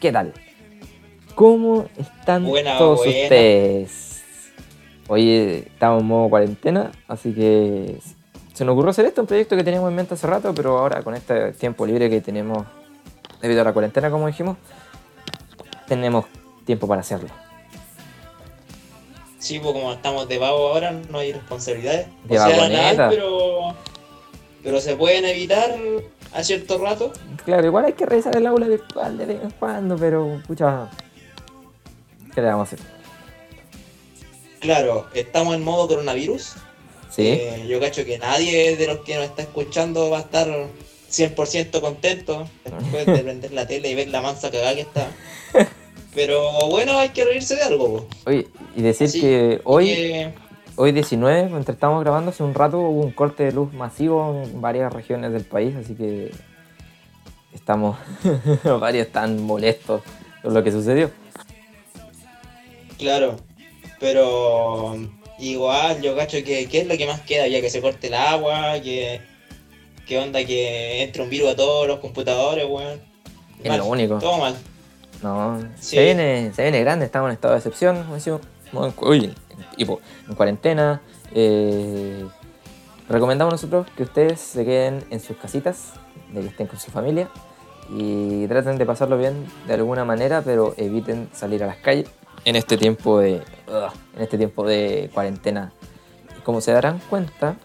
¿qué tal? ¿Cómo están Buena, todos buena. ustedes? Hoy estamos en modo cuarentena, así que se nos ocurrió hacer esto, un proyecto que teníamos en mente hace rato, pero ahora con este tiempo libre que tenemos debido a la cuarentena, como dijimos, tenemos tiempo para hacerlo. Sí, pues como estamos de vago ahora, no hay responsabilidades. De o sea, nada, pero, pero se pueden evitar a cierto rato. Claro, igual hay que revisar el aula virtual de vez en cuando, pero pucha, ¿qué le vamos a hacer? Claro, estamos en modo coronavirus. Sí, Eh, yo cacho que nadie de los que nos está escuchando va a estar 100% contento después de prender la tele y ver la mansa cagada que está. Pero bueno, hay que reírse de algo. Oye, y decir Así que hoy, que- hoy 19, mientras estamos grabando hace un rato, hubo un corte de luz masivo en varias regiones del país, así que estamos, varios están molestos por lo que sucedió. Claro, pero igual yo cacho que ¿qué es lo que más queda? Ya que se corte el agua, que, que onda que entre un virus a todos los computadores, weón. Es Mal, lo único. Todo mal. No, Sí. se, viene, se viene grande, estamos en estado de excepción, uy, y po- en cuarentena. eh, recomendamos nosotros que ustedes se queden en sus casitas, de que estén con su familia y traten de pasarlo bien de alguna manera, pero eviten salir a las calles en este tiempo de, en este tiempo de cuarentena. Como se darán cuenta,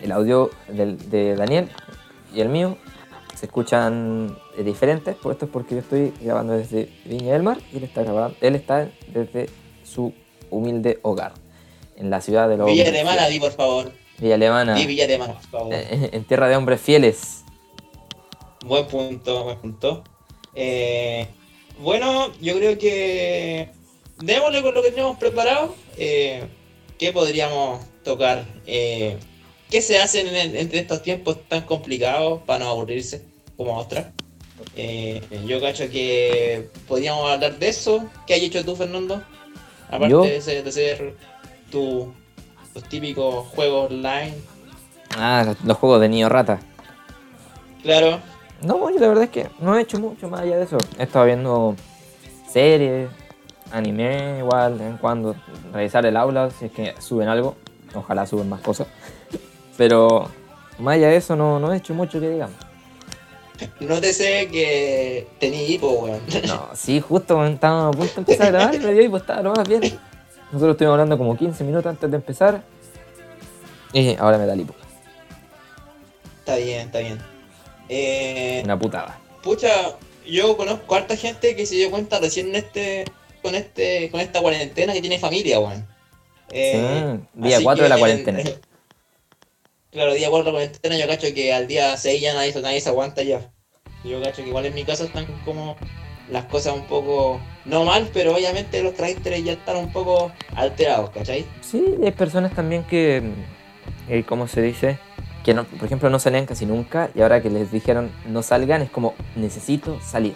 el audio del- de Daniel y el mío se escuchan eh, diferentes, pues esto es porque yo estoy grabando desde Viña del Mar y él está grabando, él está desde su humilde hogar, en la ciudad de los Villa Alemana, di por favor. Villa Alemana, Di Villa Alemana, por favor. eh, en tierra de hombres fieles. Buen punto, buen punto. Eh, bueno, yo creo que démosle con lo que tenemos preparado. Eh, ¿Qué podríamos tocar? Eh, ¿Qué se hace en, estos tiempos tan complicados para no aburrirse como otra? Eh, yo cacho que podríamos hablar de eso. ¿Qué has hecho tú, Fernando? Aparte Yo- de, ser, de ser tu, tus típicos juegos online. Ah, los, los juegos de niño rata. Claro, No, yo la verdad es que no he hecho mucho más allá de eso. He estado viendo series, anime, igual, de vez en cuando. Revisar el aula, si es que suben algo. Ojalá suben más cosas. Pero más allá de eso, no, no he hecho mucho que digamos. nótese que tenía hipo, weón. No, sí, justo cuando estábamos a punto de empezar a grabar, me dio pues estaba lo más bien. Nosotros estuvimos hablando como 15 minutos antes de empezar. Y ahora me da lipo. Está bien, está bien. Eh, Una putada. pucha, yo conozco harta gente que se dio cuenta recién en este, con este, con esta cuarentena que tiene familia, weón. Eh, Sí, día así 4 de la cuarentena. Claro, día 4 de la cuarentena, yo cacho que al día 6 ya nadie, nadie se aguanta ya. Yo cacho que igual en mi casa están como las cosas un poco, no mal, pero obviamente los caracteres ya están un poco alterados, ¿cachai? Sí, hay personas también que, eh, ¿cómo se dice? Que, no, por ejemplo, no salían casi nunca y ahora que les dijeron no salgan es como, necesito salir.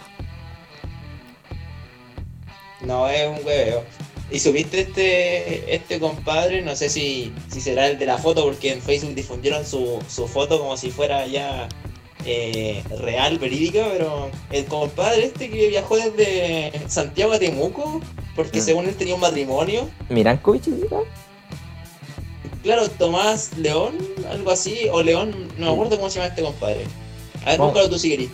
No, es un hueveo. ¿Y subiste este, este compadre? No sé si, si será el de la foto, porque en Facebook difundieron su, su foto como si fuera ya eh, real, verídica, pero el compadre este que viajó desde Santiago a Temuco, porque Mm. según él tenía un matrimonio. Mirankovic, ¿sí? Claro, Tomás León, algo así, o León, no me acuerdo cómo se llama este compadre. A ver, Vamos. búscalo tú si querés.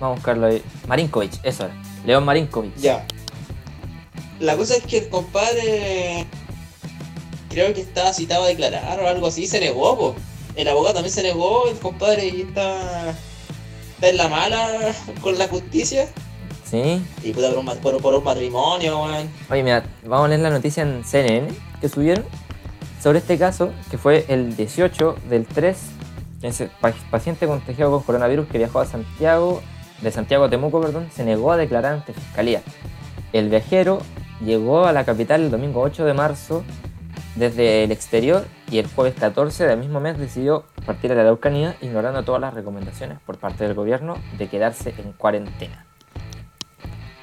vamos a buscarlo ahí. Marinkovic, eso era. León Marinkovic. Ya. La cosa es que el compadre creo que estaba citado a declarar o algo así, se negó, po. El abogado también se negó, el compadre está, está en la mala con la justicia. Sí. Y puta por un, por, por un matrimonio, weón. Oye, mira, vamos a leer la noticia en CNN que subieron sobre este caso, que fue el 18 del 3, ese pa- paciente contagiado con coronavirus que viajó a Santiago, de Santiago a Temuco, perdón, se negó a declarar ante fiscalía. El viajero llegó a la capital el domingo 8 de marzo desde el exterior y el jueves 14 del mismo mes decidió partir a la Araucanía ignorando todas las recomendaciones por parte del gobierno de quedarse en cuarentena.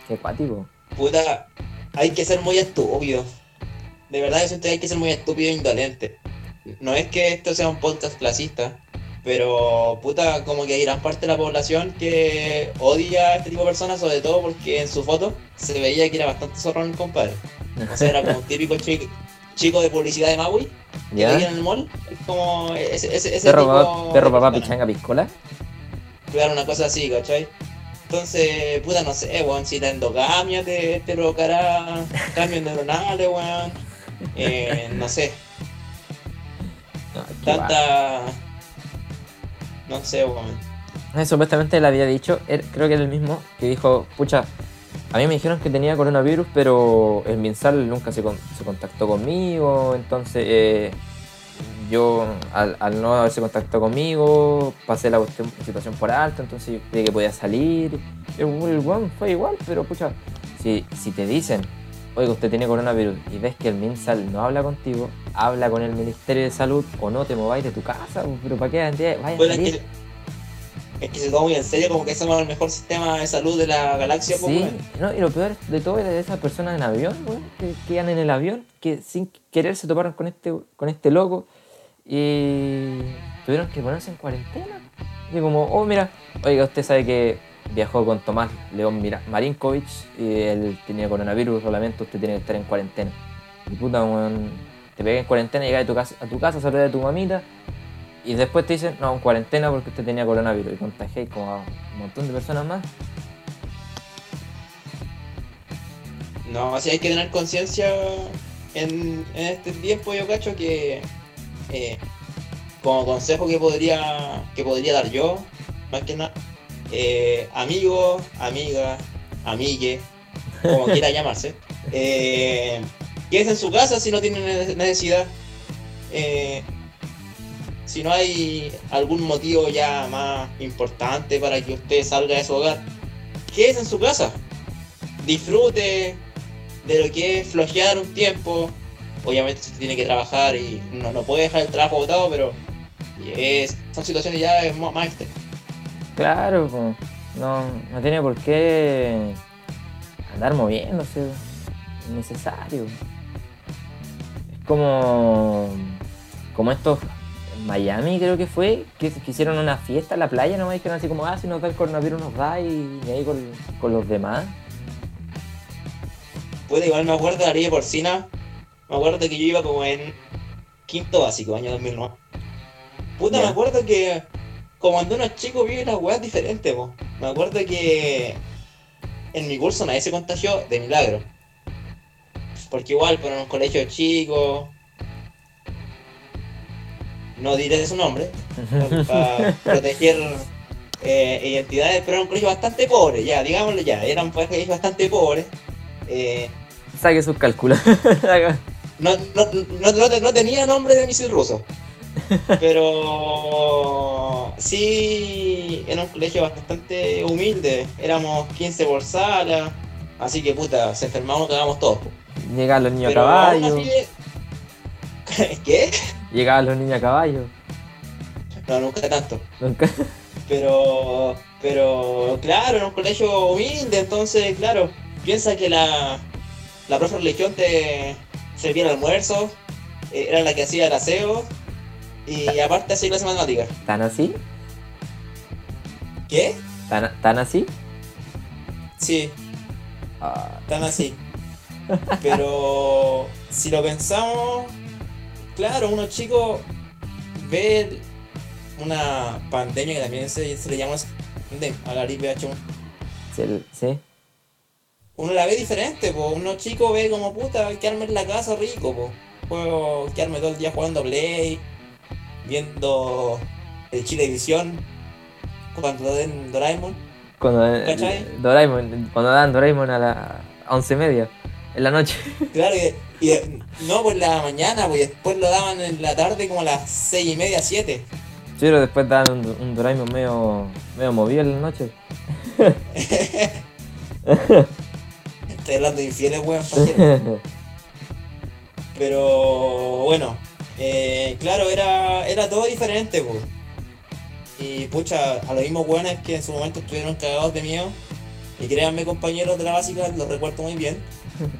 Qué cuático. Puta, hay que ser muy estúpido. De verdad, yo siento que hay que ser muy estúpido e indolente. No es que esto sea un podcast clasista, Pero, puta, como que hay gran parte de la población que odia a este tipo de personas, sobre todo porque en su foto se veía que era bastante zorrón el compadre. O sea, era como un típico chico, chico de publicidad de Maui que ¿Ya? en el mall. Es como ese, ese, ese Perro, tipo perro papá pichanga piscola. Claro, una cosa así, ¿cachai? Entonces, puta, no sé, weón, si la endogamia te, te provocará cambios neuronales, weón. Eh, no sé, No, guay. No sé, weón. Eh, Supuestamente él había dicho, creo que era el mismo, que dijo, pucha, a mí me dijeron que tenía coronavirus, pero el Minsal nunca se, con- se contactó conmigo, entonces eh, yo al, al no haberse contactado conmigo, pasé la situación por alto, entonces yo creí que podía salir. El, fue igual, pero pucha, si, si te dicen, oiga, usted tiene coronavirus y ves que el Minsal no habla contigo, habla con el Ministerio de Salud o no te mováis de tu casa, pero ¿para qué vaya a Bueno, es que, es que se toma muy en serio como que somos el mejor sistema de salud de la galaxia, pues, Sí, no, y lo peor de todo es de esas personas en avión, weón, que, que iban en el avión, que sin querer se toparon con este, con este loco y tuvieron que ponerse en cuarentena. Y como, oh, mira, oiga, usted sabe que viajó con Tomás León Marinkovic y él tenía coronavirus, solamente usted tiene que estar en cuarentena. Y puta, te pegas en cuarentena, llegas a tu casa, a tu casa, saludas de tu mamita y después te dicen, no, en cuarentena porque usted tenía coronavirus y contagiáis como a un montón de personas más. No, así hay que tener conciencia en, en este tiempo, yo cacho que eh, como consejo que podría, que podría dar yo, más que nada, eh, amigos, amigas, amigue, como quiera llamarse, eh, quédese en su casa si no tiene ne- necesidad. Eh, si no hay algún motivo ya más importante para que usted salga de su hogar, quédese en su casa. Disfrute de lo que es flojear un tiempo. Obviamente se tiene que trabajar y no, no puede dejar el trabajo botado, pero es- son situaciones ya más más. Claro, po. no, no tiene por qué andar moviéndose, innecesario. Es como, como estos en Miami creo que fue, que, que hicieron una fiesta en la playa, no me dijeron así como, ah, si nos da el coronavirus nos da y, y ahí con, con los demás. Puede, igual me acuerdo de la ley porcina. Me acuerdo que yo iba como en quinto básico, año 2009. Puta, Ya. me acuerdo que como cuando uno es chico vive las weas diferentes, po. Me acuerdo que en mi curso nadie se contagió de milagro. Porque igual, pero en un colegio chico. No diré su nombre, para proteger eh, identidades, pero era un colegio bastante pobre, ya, digámoslo ya, era un colegio bastante pobre. Eh, Saque sus cálculos. no, no, no, no te- no tenía nombre de misil ruso. Pero sí, era un colegio bastante humilde. Éramos 15 por sala. Así que puta, se enfermamos, cagamos todos. Llegaban los niños Pero a caballo. así- ¿Qué? Llegaban los niños a caballo. No, nunca tanto. Nunca- Pero, pero claro, era un colegio humilde, entonces, claro, piensa que la, la profe religión te servía el almuerzo, eh, era la que hacía el aseo, y aparte hacía clase de matemáticas. ¿Tan así? ¿Qué? ¿Tan, tan así? Sí, Ah, tan así. Pero si lo pensamos, claro, uno chico ve una pandemia que también se, se le llama a la gripe H1. sí, sí. uno la ve diferente, po. uno chico ve como puta, quedarme en la casa rico, po. Puedo quedarme todo el día jugando Play, viendo el Chilevisión, cuando den Doraemon. Cuando, ¿Cachai? Doraemon, cuando dan Doraemon a las once y media, en la noche. Claro, y, no por la mañana, pues después lo daban en la tarde como a las seis y media, siete. Sí, pero después dan un, un Doraemon medio, medio movido en la noche. Estoy hablando de infieles, weón. Pero bueno, eh, claro, era, era todo diferente, po. Y pucha, a los mismos weones que en su momento estuvieron cagados de miedo. Y créanme, compañeros de la básica, los recuerdo muy bien.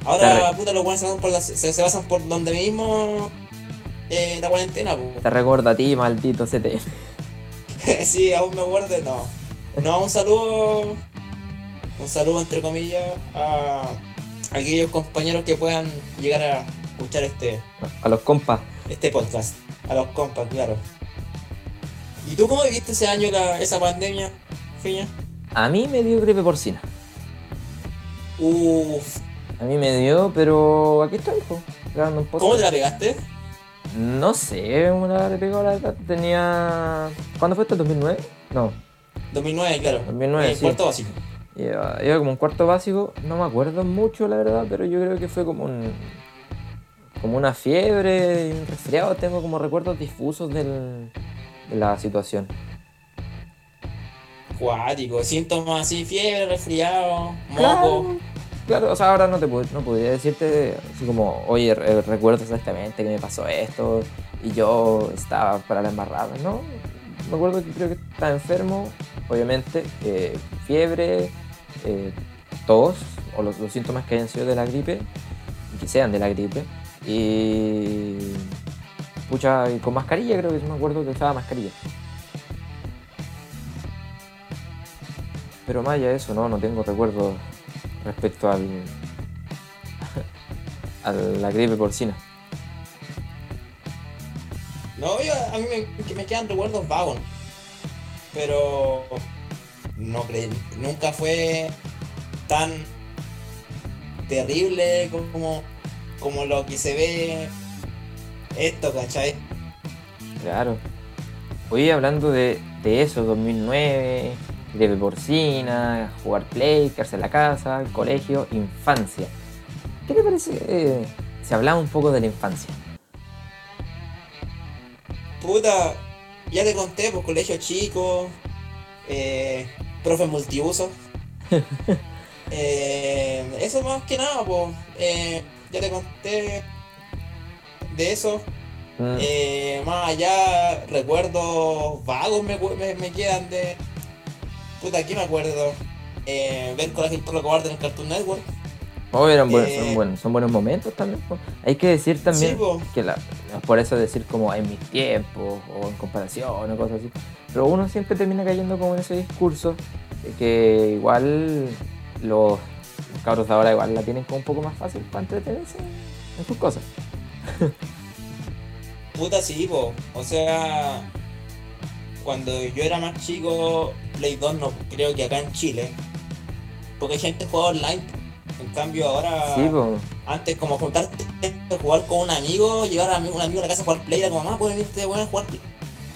Ahora, puta, los weones se basan por, la- se, se basan por donde mismo eh, la cuarentena, po. Te recuerdo a ti, maldito CT. sí, aún me acuerdo, no. No, un saludo, un saludo entre comillas a aquellos compañeros que puedan llegar a escuchar este, A los compas. Este podcast. A los compas, claro. ¿Y tú cómo viviste ese año la- esa pandemia, Fiña? A mí me dio gripe porcina. Uff, A mí me dio, pero aquí estoy, po, grabando un podcast. ¿cómo te la pegaste? No sé, una le pegó la verdad. Tenía. ¿Cuándo fue esto? ¿2009? No. 2009, claro. 2009, Eh, sí. Cuarto básico. Iba, iba como un cuarto básico. No me acuerdo mucho, la verdad, pero yo creo que fue como un. Como una fiebre, y un resfriado. Tengo como recuerdos difusos del, de la situación. Cuático, síntomas así, fiebre, resfriado, moco. Claro, claro, o sea, ahora no te no podría decirte así como, oye, re- recuerdo exactamente que me pasó esto y yo estaba para la embarrada, ¿no? Me acuerdo que creo que estaba enfermo, obviamente, eh, fiebre, eh, tos o los, los síntomas que hayan sido de la gripe, que sean de la gripe, y pucha, y con mascarilla creo que sí me acuerdo que usaba mascarilla. Pero más allá de eso, no, no tengo recuerdos respecto al a la gripe porcina. No, yo, a mí me quedan recuerdos vagos. Pero no creí, nunca fue tan terrible como, como lo que se ve esto, ¿cachai? Claro. Hoy hablando de, de eso, 2009, gripe porcina, jugar play, quedarse en la casa, el colegio, infancia. ¿Qué te parece eh, si hablamos un poco de la infancia? Puta, ya te conté, pues colegio chico, eh, profe multiuso. Eh, eso más que nada, pues, eh, ya te conté de eso. Mm, Eh, más allá, recuerdos vagos me, me, me quedan de. Puta, aquí me acuerdo. Eh, ver Coraje el Perro Cobarde en el Cartoon Network. oh, eran buenos, eh, son, buenos, son buenos momentos también. po. Hay que decir también Sí, que la, por eso decir como en mis tiempos o en comparación o cosas así. Pero uno siempre termina cayendo como en ese discurso de que igual los, los cabros ahora igual la tienen como un poco más fácil para entretenerse en sus cosas. Puta, sí, po. O sea, cuando yo era más chico, Play 2 no creo que acá en Chile. Porque hay gente juega online. En cambio, ahora. Sí. Antes, como juntarte, jugar con un amigo, llevar a un amigo a la casa a jugar Play, era como, mamá, puedes venirte bueno a jugar Play.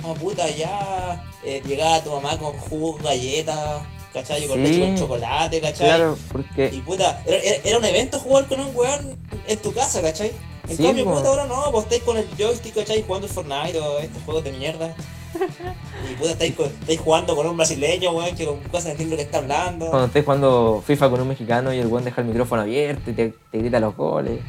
Como puta, ya. Eh, llegaba tu mamá con jugo, galletas, ¿cachai? Con Sí. leche con chocolate, ¿cachai? Claro, porque Y puta, era, era- un evento jugar con un weón en tu casa, ¿cachai? En Sí, cambio, po. puta, ahora no, vos estáis con el joystick, ¿cachai? Jugando Fortnite o estos juegos de mierda. Y puta, estáis, estáis jugando con un brasileño, weón, que con cosas lo que está hablando. cuando estés jugando FIFA con un mexicano y el buen deja el micrófono abierto y te, te grita los goles.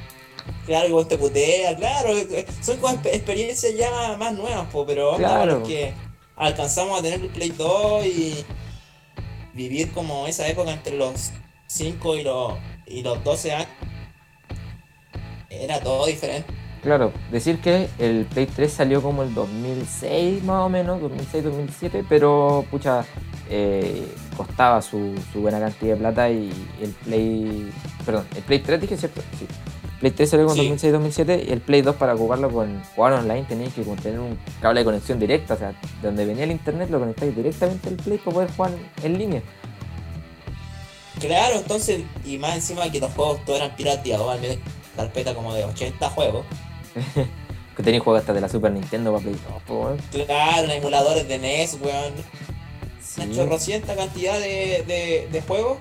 Claro, y vos te putea, claro. eh, Son como exp- experiencias ya más nuevas, po, pero Claro. que alcanzamos a tener el Play 2 y vivir como esa época entre los 5 y los, y los 12 años. Era todo diferente. Claro, decir que el Play 3 salió como el 2006 más o menos, 2006-2007, pero pucha, eh, costaba su, su buena cantidad de plata y el Play... Perdón, el Play 3 dije cierto, sí. Play 3 salió con Sí. 2006-2007 y el Play 2 para ocuparlo con jugar online tenías que tener un cable de conexión directa, o sea, de donde venía el internet lo conectáis directamente al Play para poder jugar en línea. Claro, entonces, y más encima que los juegos todos eran pirateados, al menos carpeta como de 80 juegos. Que tenéis juegos hasta de la Super Nintendo para Play 2, po, weón. Claro, emuladores de NES, weón. Sí. Una chorrocienta cantidad de, de, de juegos.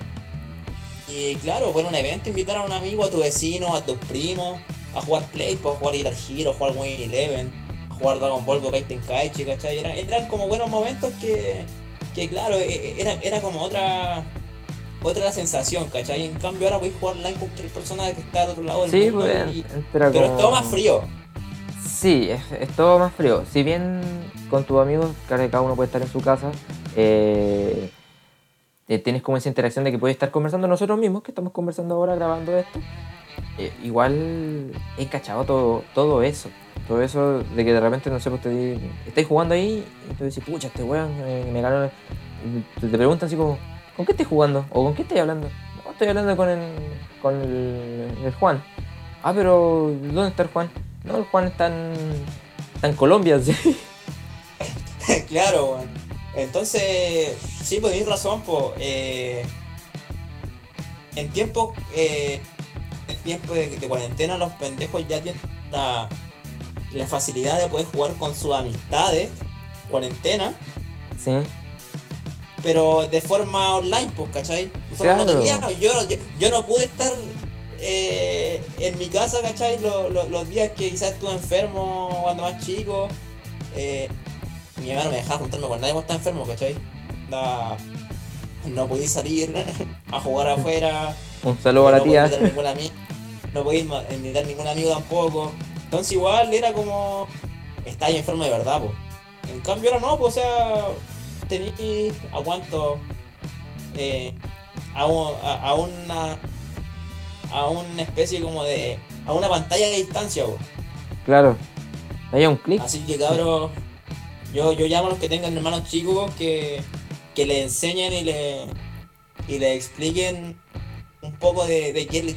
Y claro, bueno, un evento, invitar a un amigo, a tu vecino, a tus primos, a jugar Play, pues, a jugar Guitar Hero, a jugar Win Eleven, a jugar Dragon Ball Budokai Tenkaichi, ¿cachai? Eran, eran como buenos momentos que, que claro, e- e- era, era como otra otra sensación, ¿cachai? En cambio ahora voy a jugar online con cualquier persona que está al otro lado del Sí, mundo pues, y- pero es todo más frío. Sí, es, es todo más frío. Si bien con tus amigos, claro que cada uno puede estar en su casa, eh, eh, tienes como esa interacción de que puedes estar conversando nosotros mismos, que estamos conversando ahora grabando esto. eh, igual he cachado todo, todo eso, todo eso, de que de repente, no sé, pues te estáis jugando ahí y tú dices, pucha, este weón me, me ganó. Te, te preguntan así como, ¿con qué estás jugando? ¿O con qué estás hablando? No, estoy hablando con el, con el, el Juan. Ah, pero ¿dónde está el Juan? No, el Juan está en, está en Colombia, sí. claro, weón. Entonces, sí, pues tenés razón, pues. eh, en tiempo, eh, en tiempo de, de cuarentena, los pendejos ya tienen la, la facilidad de poder jugar con sus amistades, cuarentena, Sí, pero de forma online, pues, ¿cachai? No Claro. teníamos- yo, yo, yo no pude estar eh, en mi casa, ¿cachai? Lo- lo- los días que quizás estuve enfermo cuando más chico. eh, mi hermano me dejaba juntarme con nadie cuando estaba enfermo, ¿cachai? Da- no podía salir a jugar afuera. un saludo a la tía. no podía invitar ningún amigo tampoco. Entonces igual era como. Estaba ahí enfermo de verdad, pues. En cambio ahora no, pues o sea. Tení a cuánto. eh, a, un- a, una. A una especie como de. A una pantalla de distancia, pues. Claro. Ahí a un clic. Así que cabros. Yo, yo llamo a los que tengan hermanos chicos que, que le enseñen y le, y le expliquen un poco de, de qué,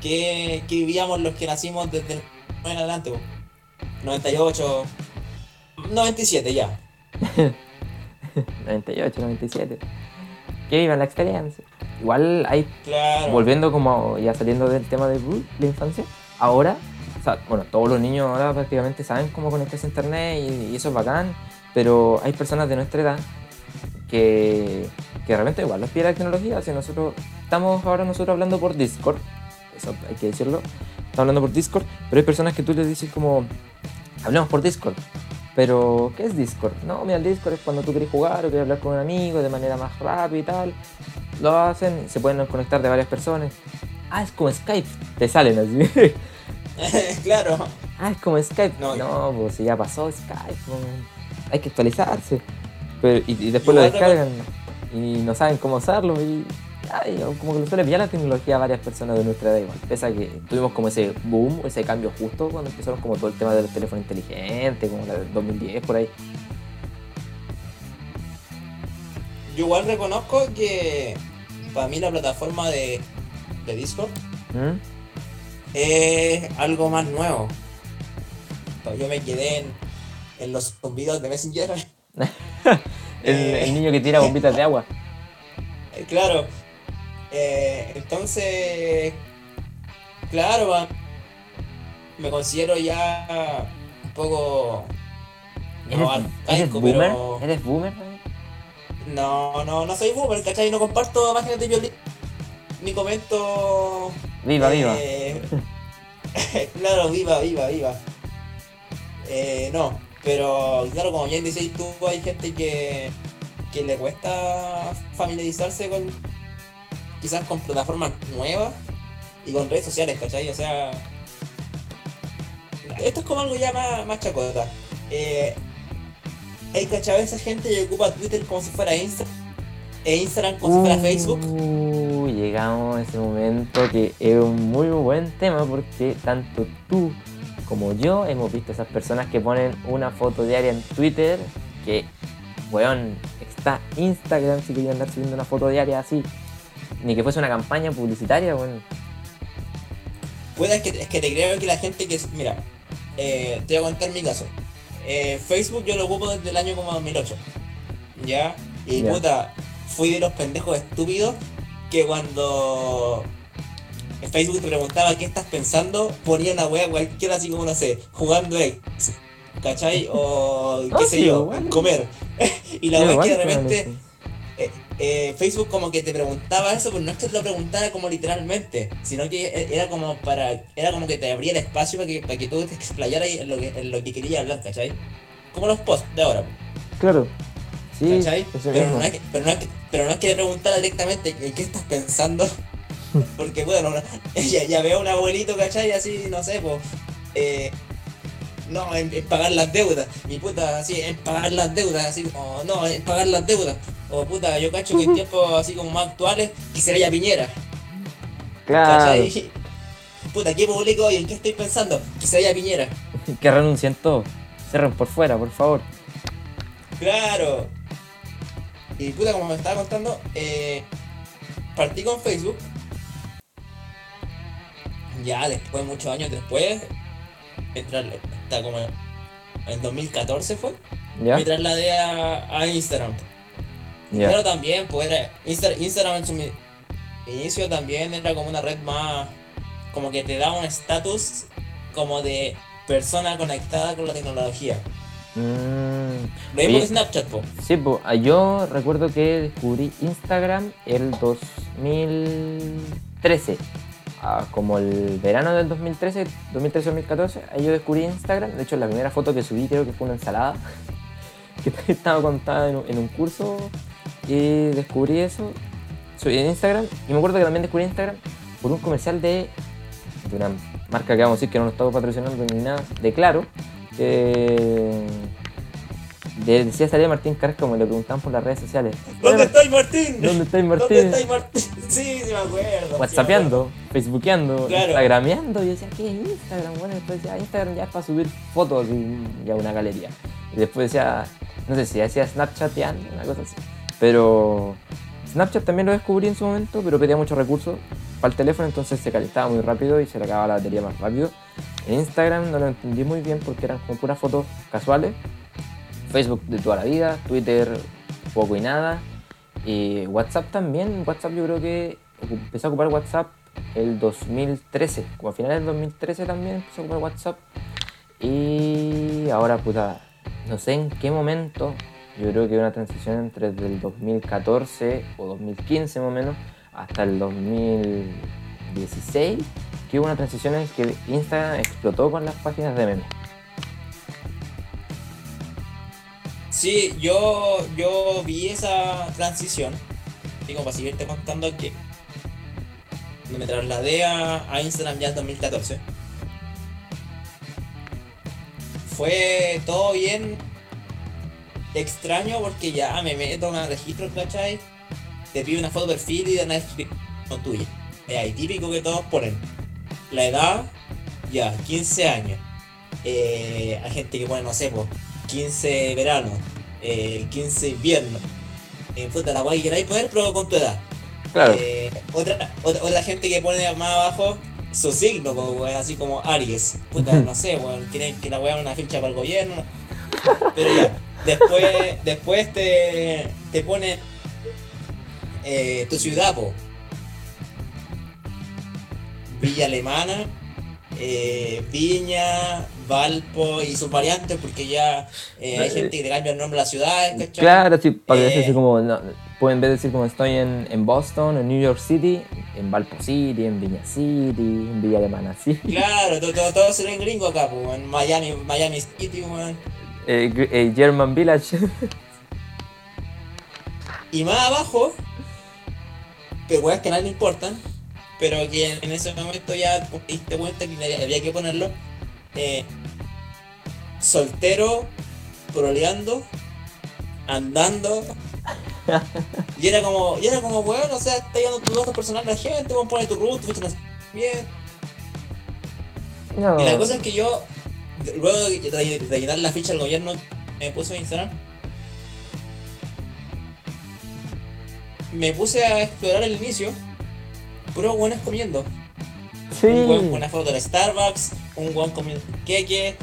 qué, qué vivíamos los que nacimos desde el en adelante. po. 98, 97 ya. 98, 97. Que vivan la experiencia. Igual hay Claro. volviendo como ya saliendo del tema de la infancia, ahora, o sea, bueno, todos los niños ahora prácticamente saben cómo conectarse a internet y, y eso es bacán, pero hay personas de nuestra edad que, que realmente igual les pide la tecnología, si nosotros estamos ahora nosotros hablando por Discord, eso hay que decirlo, estamos hablando por Discord, pero hay personas que tú les dices como, hablemos por Discord. Pero, ¿qué es Discord? No, mira, el Discord es cuando tú quieres jugar o quieres hablar con un amigo de manera más rápida y tal lo hacen, se pueden conectar de varias personas. Ah, es como Skype, te salen así. claro. ah, es como Skype. No, No, pues ya pasó Skype, hay que actualizarse. Pero, y, y después lo descargan y no saben cómo usarlo. Y ay, como que le suele pillar la tecnología a varias personas de nuestra edad igual. Pese a que tuvimos como ese boom, ese cambio justo cuando empezaron como todo el tema de los teléfonos inteligentes, como la del 2010 por ahí. Yo igual reconozco que para mí la plataforma de, de Discord ¿Mm? es algo más nuevo. Yo me quedé en, en los videos de Messenger. El, Eh. el niño que tira bombitas de agua. Claro. Eh, entonces, claro, me considero ya un poco ¿Eres, no eres arcaico, boomer? pero ¿Eres boomer? no, no, no soy boomer, ¿cachai? No comparto páginas de violín ni comento. Viva, viva. eh, claro, viva, viva, viva. Eh, no, pero claro, como bien decís tú, hay gente que, que le cuesta familiarizarse con quizás con plataformas nuevas y con redes sociales, ¿cachai? O sea, esto es como algo ya más, más chacota. Eh, hay cachado esa gente que ocupa Twitter como si fuera Instagram e Instagram como si fuera Facebook. Uh, llegamos a ese momento que es un muy buen tema porque tanto tú como yo hemos visto esas personas que ponen una foto diaria en Twitter que, weón, está Instagram si querían andar subiendo una foto diaria así. Ni que fuese una campaña publicitaria, weón. Puede, es que, es que te creo que la gente que... Mira, eh, te voy a contar mi caso. Eh, Facebook yo lo ocupo desde el año como 2008. ¿Ya? Y puta, fui de los pendejos estúpidos que cuando Facebook te preguntaba qué estás pensando, ponía una wea cualquiera así como, no sé, jugando X. ¿Cachai? O qué sé yo, comer. y la wea igual que de en repente eh, eh, Facebook como que te preguntaba eso, pero no es que te lo preguntara como literalmente, sino que e- era como para, era como que te abría el espacio para que, para que tú te explayaras en lo que, en lo que querías hablar, ¿cachai? Como los posts de ahora, Claro. Sí, Pero no, es que, pero, no es que, pero no es que le preguntara directamente en qué estás pensando, porque bueno, no- ya, ya veo a un abuelito, ¿cachai? Así, no sé, pues, eh, no, en, en pagar las deudas, mi puta, así, en pagar las deudas, así como, no, en pagar las deudas, o puta, yo cacho que en tiempos así como más actuales, quisiera ya Piñera, Claro. ¿cachai? Puta, ¿qué publico hoy? ¿En qué estoy pensando? Quisiera ya Piñera. que renuncien todos. Cerren por fuera, por favor. Claro. Y puta, como me estaba contando, eh, partí con Facebook. Ya después, muchos años después, entrar, está como en 2014 fue, ¿Ya? me trasladé a, a Instagram. Ya. Pero también, pues era Insta- Instagram en su mi- inicio también era como una red más, como que te da un estatus como de persona conectada con la tecnología. Mm, Lo mismo que Snapchat, po. Sí, pues yo recuerdo que descubrí Instagram el 2013. Ah, como el verano del 2013, 2013-2014, ahí yo descubrí Instagram. De hecho, la primera foto que subí creo que fue una ensalada. Que estaba contada en un, curso y descubrí eso. Subí en Instagram. Y me acuerdo que también descubrí Instagram por un comercial de, una marca que vamos a decir que no nos estamos patrocinando ni nada, de Claro. De- decía salía Martín Carrasco, como le preguntaban por las redes sociales. ¿Dónde estáis, Martín? ¿Dónde estáis, Martín? ¿Dónde estáis, Martín? Sí, sí me acuerdo. Whatsappeando, facebookeando, Claro. instagrameando. Y yo decía, ¿qué es Instagram? Bueno, después decía, "Ah, Instagram ya es para subir fotos y ya una galería. Y después decía, no sé si decía Snapchateando, una cosa así. Pero Snapchat también lo descubrí en su momento, pero pedía muchos recursos para el teléfono, entonces se calentaba muy rápido y se le acababa la batería más rápido. En Instagram no lo entendí muy bien porque eran como puras fotos casuales. Facebook de toda la vida, Twitter poco y nada. Y WhatsApp también, WhatsApp yo creo que empecé a ocupar WhatsApp el 2013, como a finales del 2013 también empecé a ocupar WhatsApp. Y ahora, puta, no sé en qué momento, yo creo que una transición entre el 2014 o 2015 más o menos hasta el 2016, que hubo una transición en que Instagram explotó con las páginas de memes. Sí, yo, yo vi esa transición. Digo, para seguirte contando que me trasladé a, Instagram ya en 2014. Fue todo bien extraño porque ya me meto en el registro, ¿cachai? Te pide una foto de perfil y de una descripción tuya. Es ahí típico que todos ponen. La edad, ya, 15 años. Eh, hay gente que pone, no sé, pues, 15 verano, eh, 15 invierno. Eh, puta, la guay que queráis poner, pero con tu edad. Claro, Eh, otra, otra, otra gente que pone más abajo su signo, así como Aries. Puta, no sé, weón, tienen que la weá una ficha para el gobierno. Pero ya, después, después te, te pone eh, tu ciudad, po. Villa Alemana, eh, Viña, Valpo y sus variantes, porque ya eh, hay gente que le cambia el nombre a las ciudades, ¿cachai? Claro, sí, para que Eh, así como, no, pueden ver decir como estoy en, en Boston, en New York City, en Valpo City, en Viña City, en Villa Alemana City, Claro, todo, todo, todo se ve en gringo acá, pues, en Miami, Miami City, weón. eh, eh, German Village. Y más abajo, pero weas que a nadie le importan, pero que en, ese momento ya te diste cuenta que había que ponerlo. Eh, soltero, proleando, andando. Y era como, y era como, weón, o sea, está dando tus datos personales a la gente, weón, pone tu root, tu nacimiento. No. Y la cosa es que yo, luego de, llenar la ficha al gobierno, me puse a Instagram. Me puse a explorar el inicio. Puro buenos comiendo. Sí. Un weón con una foto de Starbucks, un weón comiendo queque,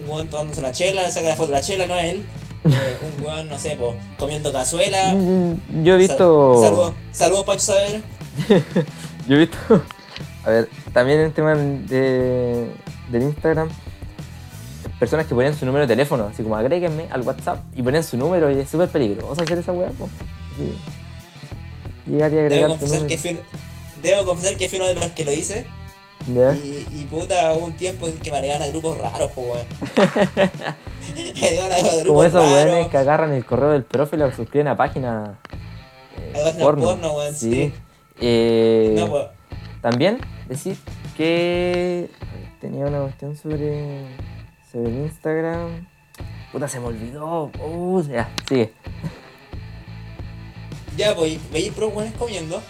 un weón tomándose una chela, saca la foto de la chela, no él. Eh, un weón, no sé, po, comiendo cazuela. Mm, Yo he visto. Saludos, saludos Pancho Saavedra. Yo he visto. A ver, también en el tema de, del Instagram, personas que ponían su número de teléfono, así como agréguenme al WhatsApp y ponían su número y es súper peligroso hacer esa weá, po. Llegar y Debo agregar tu confesar, que fui, debo confesar que fui uno de los que lo hice. Y, y puta, hubo un tiempo en que me agregaban a grupos raros, pues weón. Como esos weones que agarran el correo del profe y lo suscriben a páginas eh, porno. porno, weón, sí. Eh, No, pues, También decir que tenía una cuestión sobre, sobre el Instagram. Puta, se me olvidó. Uh, ya, sigue. ya, pues, veis pro weones comiendo.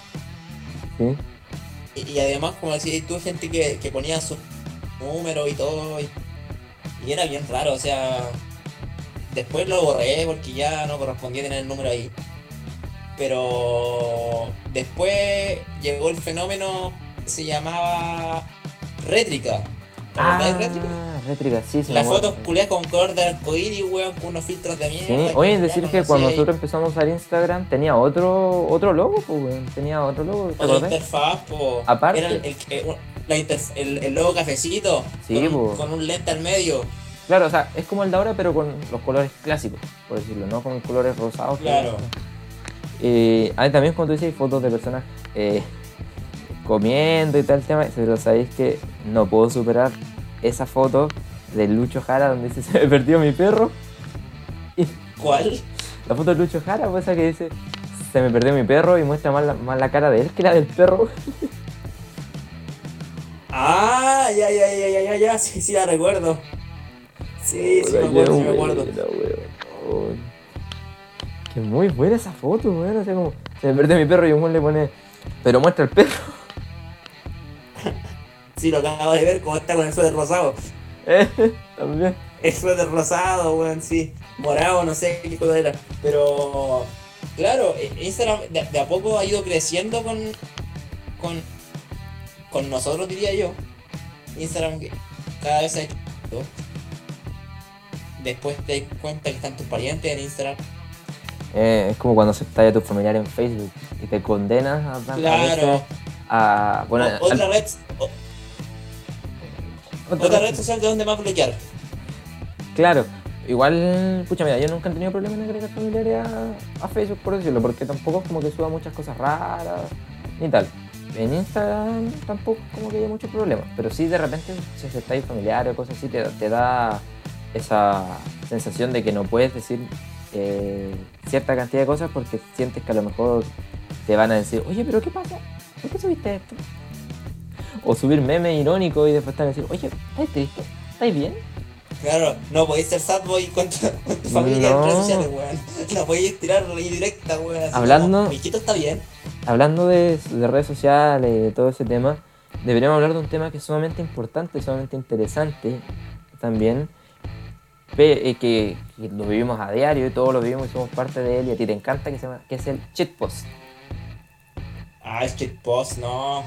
Sí. Y, además, como decís, tuve gente que, que ponía su número y todo. Y, Y era bien raro, o sea. Después lo borré porque ya no correspondía tener el número ahí. Pero después llegó el fenómeno que se llamaba rétrica. Ah, sí, sí. Las fotos culiadas con color de arcoíris, weón, con unos filtros de mierda. Sí, que oye, ya decir no que sé, cuando nosotros empezamos a usar Instagram tenía otro otro logo, pues, weón. Tenía otro logo, ¿te Otra interfaz, po. Aparte. Era el, el, la interf- el, el logo cafecito. Sí, con, un- po. con un lente al medio. Claro, o sea, es como el de ahora, pero con los colores clásicos, por decirlo, ¿no? Con colores rosados. Claro. Eh, hay también, como tú dices, fotos de personas eh, comiendo y tal tema, pero sabéis que no puedo superar esa foto de Lucho Jara donde dice se me perdió mi perro. ¿Cuál? La foto de Lucho Jara, pues esa que dice se me perdió mi perro y muestra más la, más la cara de él que la del perro. Ah, ya, ya, ya, ya, ya, ya, sí, sí la recuerdo. Sí, sí me acuerdo, sí me acuerdo. Que muy buena esa foto, weón. O sea, como se me perdió mi perro y un le pone. Pero muestra el perro. Sí, lo acabo de ver, cómo está con el suéter rosado. Eh, También. El suéter rosado, weón, sí. Morado, no sé qué cosa era. Pero, claro, Instagram de, de a poco ha ido creciendo con, con, con nosotros, diría yo. Instagram cada vez ha hecho. Después te das cuenta que están tus parientes en Instagram. Eh, es como cuando aceptas a tu familiar en Facebook y te condenas a, a Claro. veces a. Bueno, O- otra, al- red, o- otra red- red social de donde más bloquear. Claro, igual, pucha, mira, yo nunca he tenido problemas en agregar familiares a, a Facebook, por decirlo, porque tampoco es como que suba muchas cosas raras ni tal. En Instagram tampoco es como que haya muchos problemas, pero sí de repente si aceptáis familiares o cosas así, te, te da esa sensación de que no puedes decir eh, cierta cantidad de cosas porque sientes que a lo mejor te van a decir, oye, pero ¿qué pasa? ¿Por qué subiste esto? O subir memes irónicos y después te van a decir, oye, ¿estás triste? ¿Estás bien? Claro, no podéis ser sad boy con tu, con tu familia en redes sociales, weón. No podéis tirar la directa, weón. así Hablando- Mi está bien. Hablando de, de redes sociales de todo ese tema, deberíamos hablar de un tema que es sumamente importante, sumamente interesante también, eh, que, que lo vivimos a diario y todos lo vivimos y somos parte de él y a ti te encanta, que, se llama, que es el shitpost. Ah, el post, no.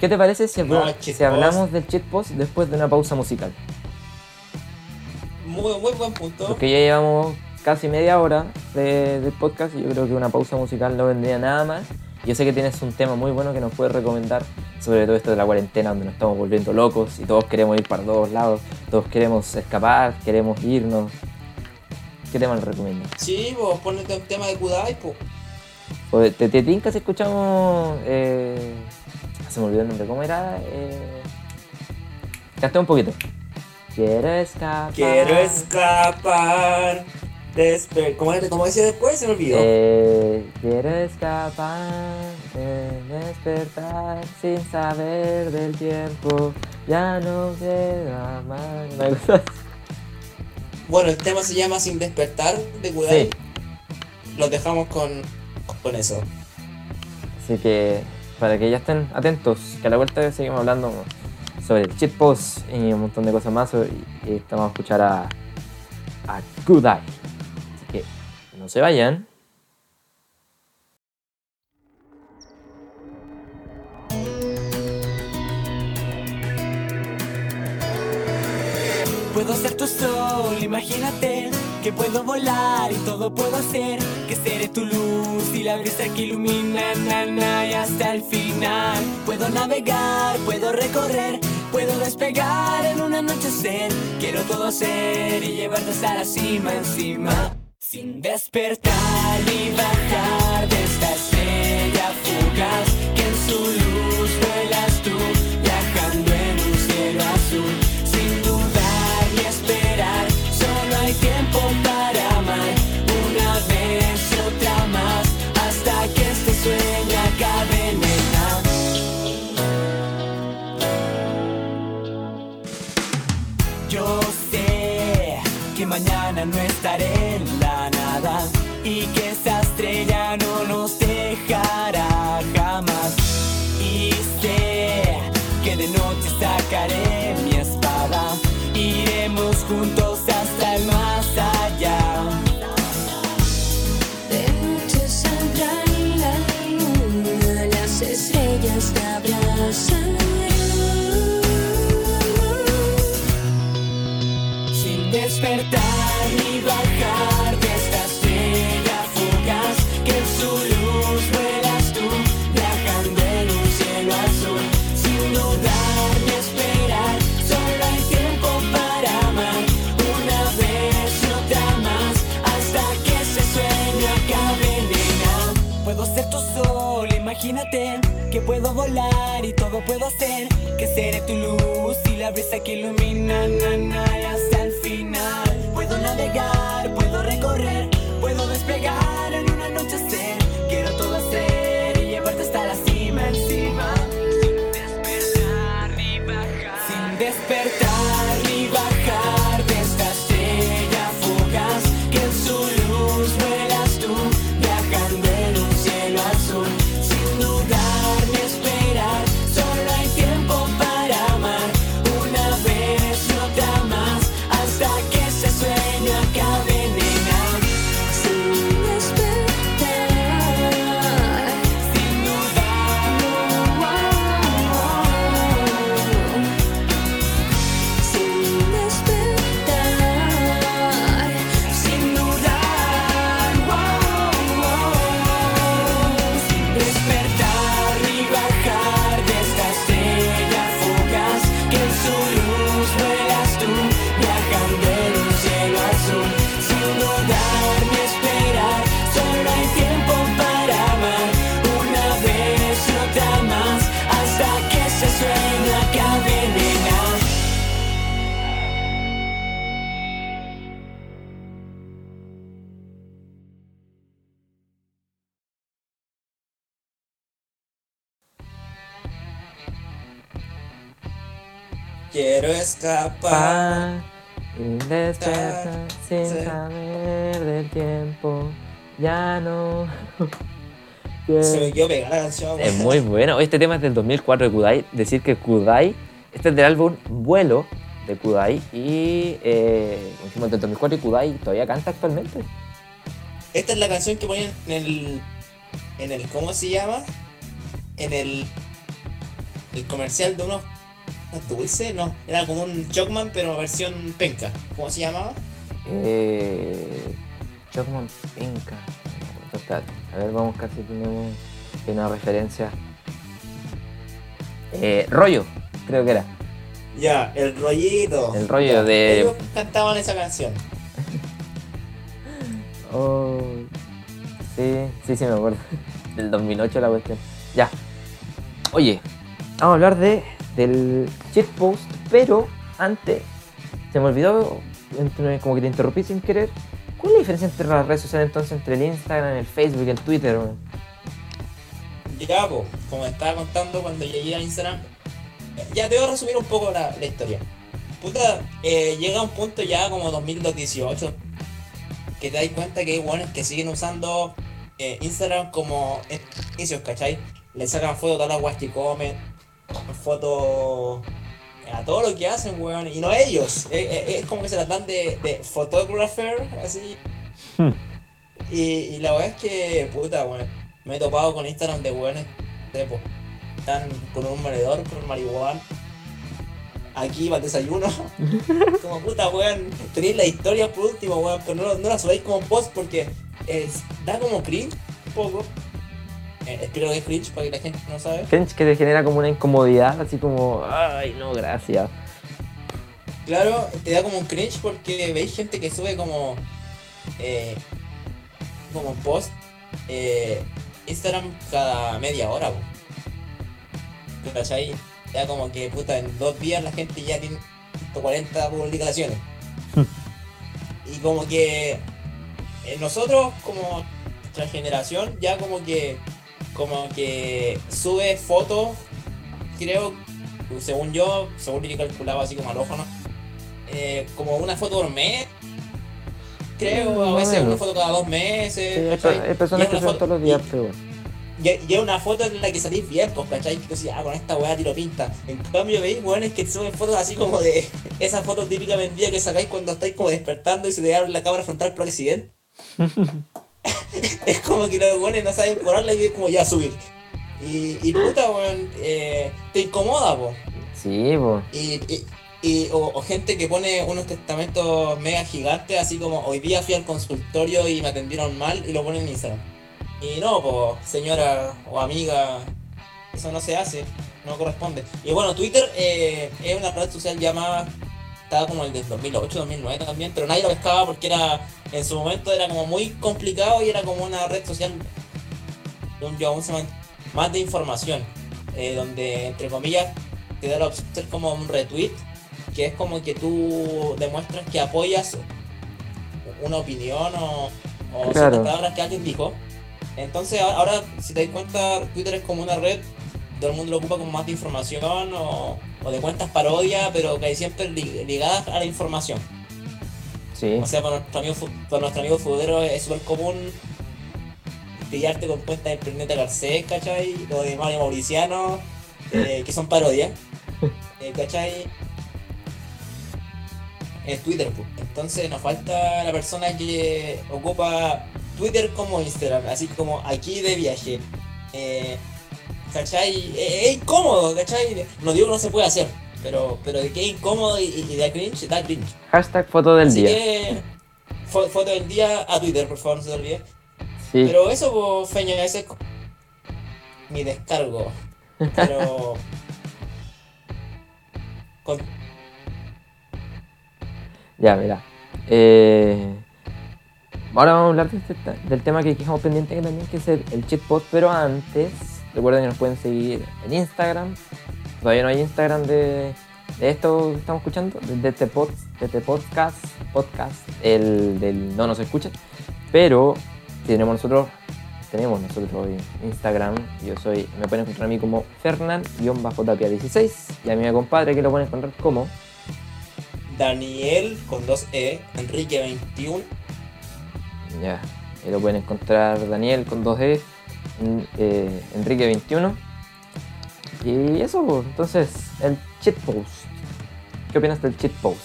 ¿Qué te parece si, No, hablamos del shitpost después de una pausa musical? Muy, muy buen punto. Porque ya llevamos casi media hora de, del podcast y yo creo que una pausa musical no vendría nada más. Yo sé que tienes un tema muy bueno que nos puedes recomendar sobre todo esto de la cuarentena donde nos estamos volviendo locos y todos queremos ir para todos lados, todos queremos escapar, queremos irnos. ¿Qué tema nos recomiendas? Sí, pues ponete un tema de Kudai, pues. ¿Te, te tinca si escuchamos... Eh... Se me olvidó el nombre, ¿cómo era? Eh... Un poquito. Quiero escapar. Quiero escapar. Despe ¿Cómo, era- ¿Cómo decía después? Se me olvidó. Eh, quiero escapar, eh, despertar sin saber del tiempo. Ya no queda más. Bueno, el tema se llama Sin despertar de Kudai. Sí. Los dejamos con, con eso. Así que para que ya estén atentos, que a la vuelta seguimos hablando sobre el shitpost y un montón de cosas más. Y, y estamos a escuchar a, a Good Eye. Así que no se vayan. Puedo ser tu sol, imagínate que puedo volar y todo puedo hacer. Que seré tu luz y la brisa que ilumina na, y hasta el final. Puedo navegar, puedo recorrer, puedo despegar en un anochecer. Quiero todo hacer y llevarte hasta la cima encima. Sin despertar y bajar de esta estrella fugaz que en su luz mañana no estaré Quiero escapar. Pa, y despertar sin saber del tiempo. Ya no. Se me quedó pegada la canción. Es muy bueno. Este tema es del 2004 de Kudai. Decir que Kudai, este es del álbum Vuelo de Kudai. Y eh, dijimos, del 2004 y Kudai todavía canta actualmente. Esta es la canción que ponen en el. En el. ¿Cómo se llama? En el. El comercial de unos. ¿Unos dulces? No, era como un Chocman, pero versión penca. ¿Cómo se llamaba? Eh, Chocman Pinca. Total. A ver, vamos a buscar si tenemos una referencia. Eh, rollo, creo que era. Ya, el rollito. El rollo Ya, de- Ellos cantaban esa canción. Oh, sí, sí, sí, me acuerdo. Del 2008 la cuestión. Ya. Oye, vamos a hablar de, del shitpost, pero antes se me olvidó, como que te interrumpí sin querer. ¿Cuál es la diferencia entre las redes sociales entonces, entre el Instagram, el Facebook, el Twitter? weón? Ya, po, como estaba contando cuando llegué a Instagram, ya te voy a resumir un poco la, la historia. Puta, eh, llega un punto ya como 2018 que te das cuenta que hay buenos que siguen usando eh, Instagram como inicios, ¿cachai? Le sacan fotos a las guas que comen, fotos a todo lo que hacen, weón, y no ellos. Es, es- es como que se las dan de, de photographer, así. Hmm. Y, y la verdad es que, puta, weón, me he topado con Instagram de weones, tipo, están con un maledor, con marihuana. Aquí para el desayuno. como puta, weón. Tenéis la historia por último, weón. Pero no, no la subáis como post porque es- da como cringe un poco. Eh, espero que es cringe para que la gente no sabe. Cringe que te genera como una incomodidad, así como, ay, no, gracias. Claro, te da como un cringe porque veis gente que sube como. eh, como post. eh, Instagram cada media hora, po. ¿Cachai? Ya como que puta, en dos días la gente ya tiene 140 publicaciones. y como que eh, nosotros, como nuestra generación, ya como que como que sube fotos, creo, según yo, según yo calculaba así como al ojo, ¿no? Eh, como una foto por mes, creo, a Más o veces una foto cada dos Sí, meses. hay, ¿cachai? hay personas que foto- todos los días, pero y, es una foto en la que salís bien, pues, ¿cachai? Que decís, ah, con esta weá tiro pinta. En cambio, veis weones que suben fotos así como de esa foto típica vendida que sacáis cuando estáis como despertando y se te abre la cámara frontal por accidente. es como que los weones no saben correrla y es como ya subir. Y, y puta, weón, eh, te incomoda, po. Sí, po. Y, y, y- o, o gente que pone unos testamentos mega gigantes, así como hoy día fui al consultorio y me atendieron mal y lo ponen en Instagram. Y no, pues señora o amiga, eso no se hace, no corresponde. Y bueno, Twitter eh, es una red social llamada, estaba como el del 2008, 2009 también, pero nadie lo pescaba porque era, en su momento era como muy complicado y era como una red social, un yo aún se más de información, eh, donde entre comillas te da la opción de hacer como un retweet, que es como que tú demuestras que apoyas una opinión o, o Claro. palabras que alguien dijo. Entonces ahora, si te das cuenta, Twitter es como una red, todo el mundo lo ocupa como más de información o, o de cuentas parodia, pero que hay siempre li- ligadas a la información. Sí. O sea, para nuestro amigo, para nuestro amigo futbolero es súper común pillarte con cuentas de Planeta Garcés, ¿cachai? O de Mario Mauriciano, eh, que son parodias, eh, ¿cachai? En Twitter, pues. Entonces nos falta la persona que ocupa Twitter como Instagram, así como aquí de viaje. Eh, ¿Cachai? Eh, Es, incómodo, ¿cachai? No digo que no se puede hacer, pero, pero de que es incómodo y, y da cringe, da cringe. Hashtag foto del Así día. que fo- foto del día a Twitter, por favor, no se te olvide. Sí. Pero eso, pues, Feña, ese es mi descargo. Pero. con- Ya, mira. Eh, ahora vamos a hablar de este del tema que dejamos pendiente que también, que es el, el pero antes, recuerden que nos pueden seguir en Instagram. Todavía no hay Instagram de, de esto que estamos escuchando, de, este, pod- de este podcast, podcast, el del No Nos Escucha. Pero tenemos nosotros, tenemos nosotros hoy Instagram. Yo soy, me pueden encontrar a mí como Fernan-Tapia16 y a mi compadre que lo pueden encontrar como Daniel con 2E, Enrique 21. Ya, ahí lo pueden encontrar Daniel con 2E, en- eh, Enrique 21. Y eso, pues, entonces, el cheat post. ¿Qué opinas del cheat post?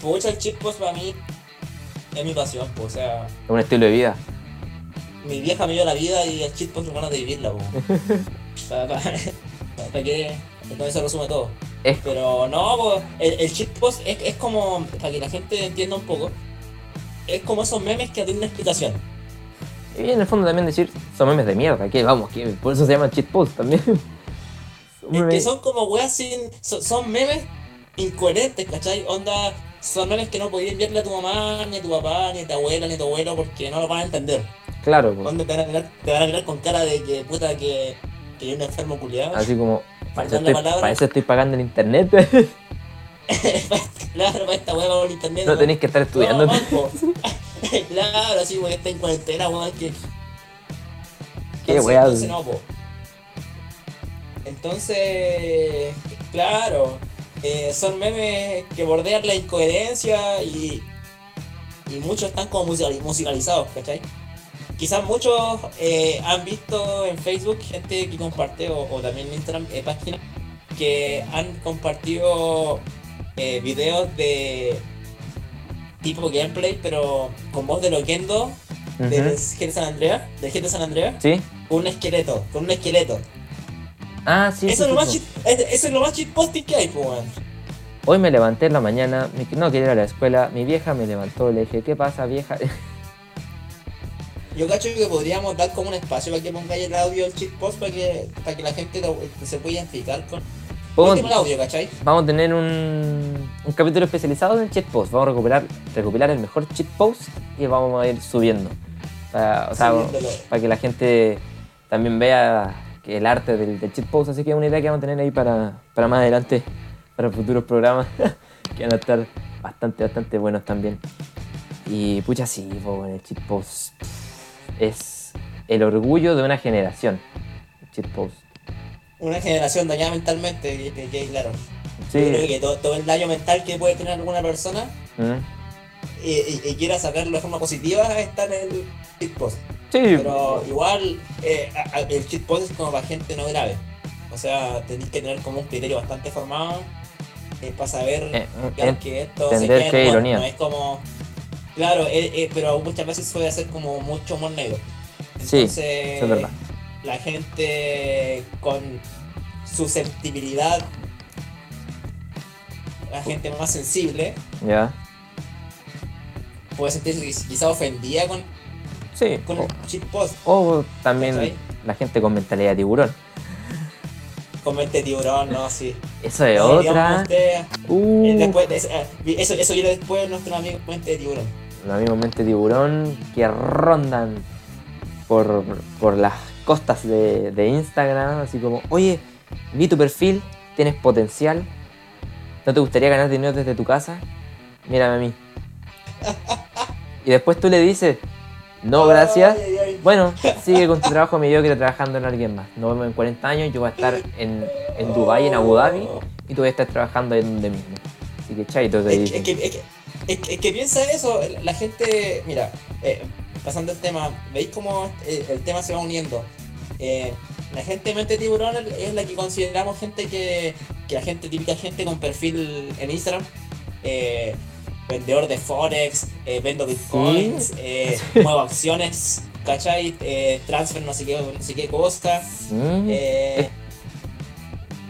Pucha, el chippost para mí es mi pasión, pues, o sea, Es un estilo de vida. mi vieja me dio la vida y el chippost es ganas de vivirla, pues. ¿Para qué? Con eso resume todo. Es, Pero no, pues, el, el shitpost es, es como, para que la gente entienda un poco, es como esos memes que tienen una explicación. Y en el fondo también decir, son memes de mierda, que vamos, que por eso se llama cheat post también. Es que son como weas sin. Son, son memes incoherentes, ¿cachai? Onda, son memes que no podías enviarle a tu mamá, ni a tu papá, ni a tu abuela, ni a tu abuelo, porque no lo van a entender. Claro, pues, Onda te van a mirar, te van a mirar con cara de que puta que, que hay un enfermo culiado. así como, para eso, estoy, palabras. para eso estoy pagando el internet. claro, para esta wea por internet. no weón. tenéis que estar estudiando. No. claro, así, weón, está en cuarentena, weón, que. Qué weá. Entonces, no, po. Entonces, claro, eh, son memes que bordean la incoherencia y, y muchos están como musical- musicalizados, ¿cachai? Quizás muchos eh, han visto en Facebook gente que comparte, o, o también en Instagram, eh, páginas que han compartido eh, videos de tipo gameplay, pero con voz de Loquendo, del Ujú. GTA San Andreas, del GTA San Andreas ¿Sí? un esqueleto, con un esqueleto. Ah, sí. eso, es lo más cheat- eso es lo más shitposting que hay, pues. Hoy me levanté en la mañana, no quería ir a la escuela, mi vieja me levantó, le dije, ¿qué pasa vieja? Yo cacho que podríamos dar como un espacio para que pongáis el audio del shitpost para que, para que la gente lo- se pueda identificar con. Vamos- audio, ¿cachai? Vamos a tener un, un capítulo especializado en el cheat post. Vamos a recuperar, recopilar el mejor cheat post y vamos a ir subiendo. Para, o sea, Subiéndolo. para que la gente también vea que el arte del, del cheat post. Así que es una idea que vamos a tener ahí para, para más adelante, para futuros programas que van a estar bastante, bastante buenos también. Y pucha, sí, bueno, el cheat post es el orgullo de una generación. El cheat post. Una generación dañada mentalmente, que, que- que, claro. Sí. Yo creo que todo, todo el daño mental que puede tener alguna persona ¿Mm? y, y- y quiera sacarlo de forma positiva está en el shitpost. Sí, Pero igual eh, el cheat post es como para gente no grave. O sea, tenéis que tener como un criterio bastante formado eh, para saber eh, en- que esto se queda que ironía. No es como. Claro, eh, pero muchas veces suele ser como mucho humor negro. Sí, Entonces, eso es verdad. La gente con susceptibilidad, la gente más sensible, ya. puede sentirse quiz- quizá ofendida con, Sí. con O, el cheat post. o también la gente con mentalidad de tiburón. Con mente tiburón, no, sí. Eso es No, otra. usted, Uh, eh, después eh, eso, eso viene después de nuestro amigo mente de tiburón. los amigos mente tiburón que rondan por, por las costas de, de Instagram, así como, oye, vi tu perfil, tienes potencial, ¿no te gustaría ganar dinero desde tu casa? Mírame a mí. Y después tú le dices, no, gracias. Ay, ay, ay. Bueno, sigue con tu trabajo mediocre trabajando en alguien más. Nos vemos en 40 años, yo voy a estar en, en Dubái, en Abu Dhabi, y tú vas a estar trabajando en donde mismo. Así que chaito te es, que, es, que, es que- es que piensa eso, la gente, mira, eh, pasando el tema, ¿veis cómo eh, el tema se va uniendo? Eh, la gente mente tiburón es la que consideramos gente que, que la gente, típica gente con perfil en Instagram, eh, vendedor de Forex, eh, vendo bitcoins, eh, muevo acciones, ¿cachai? Transfer no sé qué, no sé qué cosa.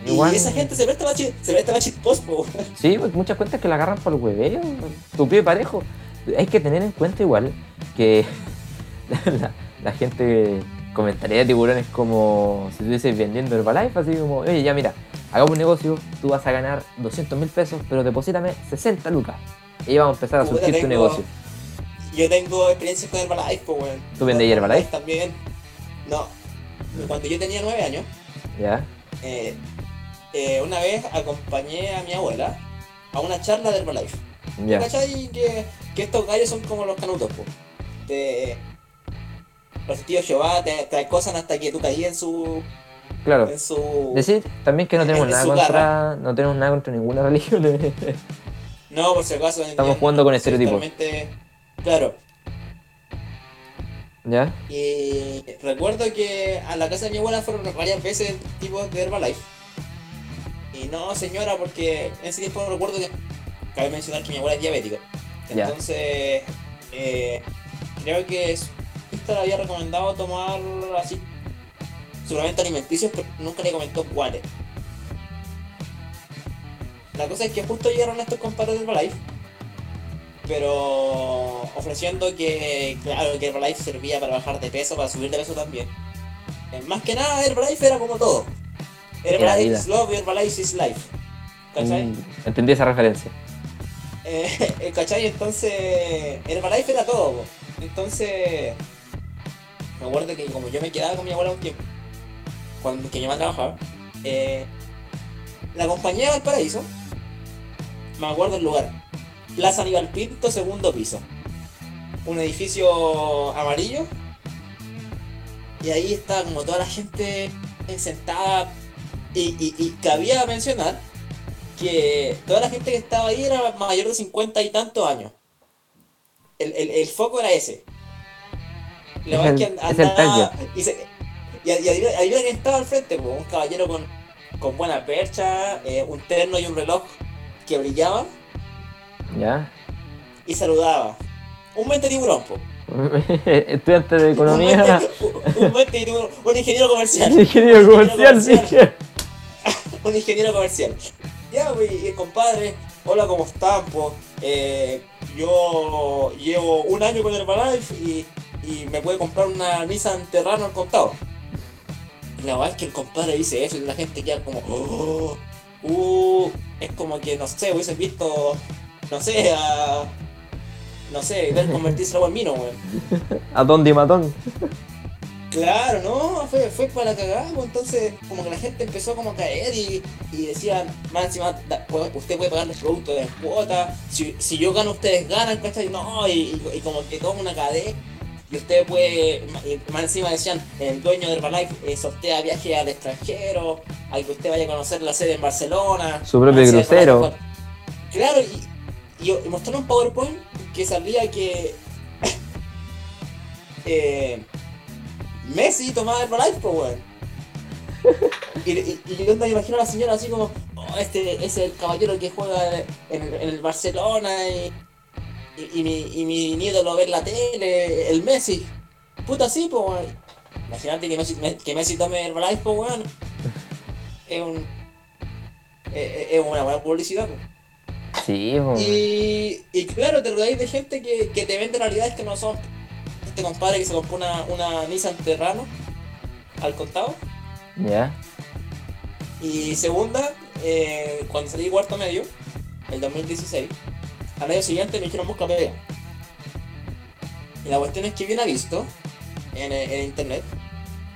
Igual- Y esa gente se presta para chi- se presta para post, po. Sí, pues muchas cuentas que la agarran por el hueveo, tu pie parejo. Hay que tener en cuenta igual que la, la- la gente comentaría de tiburones como si estuvieses vendiendo Herbalife, así como, oye, ya mira, hagamos un negocio, tú vas a ganar 200 mil pesos, pero deposítame 60 lucas. Y vamos a empezar a Puta, surgir tu negocio. Yo tengo experiencia con Herbalife, pues, weón. ¿Tú vendías Herbalife? También. No. Cuando yo tenía nueve años, ¿Ya? eh, eh, una vez acompañé a mi abuela a una charla de Herbalife. Ya. ¿Cachai? Que, que estos gallos son como los canutos, pues. Te, los tíos Jehová te, te acosan hasta que tú caí en su. Claro. En su Decir también que no tenemos en nada contra, no tenemos nada contra ninguna religión. No, por si acaso. Estamos jugando con estereotipos. Claro. ¿Ya? Y recuerdo que a la casa de mi abuela fueron varias veces tipos de Herbalife. Y no, señora, porque en ese tiempo recuerdo que. Cabe mencionar que mi abuela es diabética. Entonces, eh, creo que su le había recomendado tomar así suplementos alimenticios, pero nunca le comentó cuáles. La cosa es que justo llegaron estos compadres de Herbalife, pero ofreciendo que, claro, que Herbalife servía para bajar de peso, para subir de peso también. Eh, Más que nada, Herbalife era como todo. Herbalife is love, Herbalife is life. ¿Cachai? Mm, entendí esa referencia. Eh, ¿Cachai? Entonces, Herbalife era todo. po. Entonces, me acuerdo que como yo me quedaba con mi abuela un tiempo, cuando que mi mamá trabajaba, eh, la compañía de Valparaíso, me acuerdo el lugar, Plaza Aníbal Pinto, segundo piso. Un edificio amarillo, y ahí estaba como toda la gente sentada, y, y, y cabía mencionar que toda la gente que estaba ahí era mayor de 50 y tantos años. El, el, el foco era ese. La Es el- que es el andaba- y, se- y, y adivina, quién estaba al frente, po, un caballero con, con buena percha, eh, un terno y un reloj que brillaba ¿Ya? y saludaba. Un mente tiburón, po. Estudiante de Un economía. un mente tiburón, un ingeniero comercial. Ingeniero comercial, sí. un ingeniero comercial. Ya, güey, eh, compadre, hola, ¿cómo están? po? Eh, yo llevo un año con Herbalife y, y me puede comprar una Nissan Terrano al contado. Y la verdad es que el compadre dice eso y la gente queda como, oh, uh, es como que, no sé, hubiesen visto, no sé, a, no sé, ver convertirse en vino, güey. A Don Matón. Claro, no, fue, fue para la cagada, pues, entonces como que la gente empezó como a caer y, y decían, más encima, usted puede pagar los productos de cuota, si, si yo gano ustedes ganan, ¿cachai? No, y, y- y como que toma una cadena, y usted puede, más encima decían, el dueño de Herbalife eh, sortea viajes al extranjero, al que usted vaya a conocer la sede en Barcelona. Su propio crucero. Claro, y, y, y mostraron un PowerPoint que salía que... eh, Messi tomaba Herbalife, pues, weón. Y, y, y yo me imagino a la señora así como, oh, este es el caballero que juega en, el- en el Barcelona y, y, mi, y mi nieto lo ve en la tele, el Messi. Puta sí, pues, weón. Imagínate que Messi, que Messi tome Herbalife, pues, weón. Es un... Es, es una buena publicidad, pues. Sí, po. Y, y claro, te rodeáis de gente que, que te vende realidades que no son. Este compadre que se compró una, una Nissan Terrano al contado. Ya. Y segunda, eh, cuando salí de cuarto medio, el 2016, al año siguiente me dijeron busca pega. Y la cuestión es que vi una visto en, eh, en internet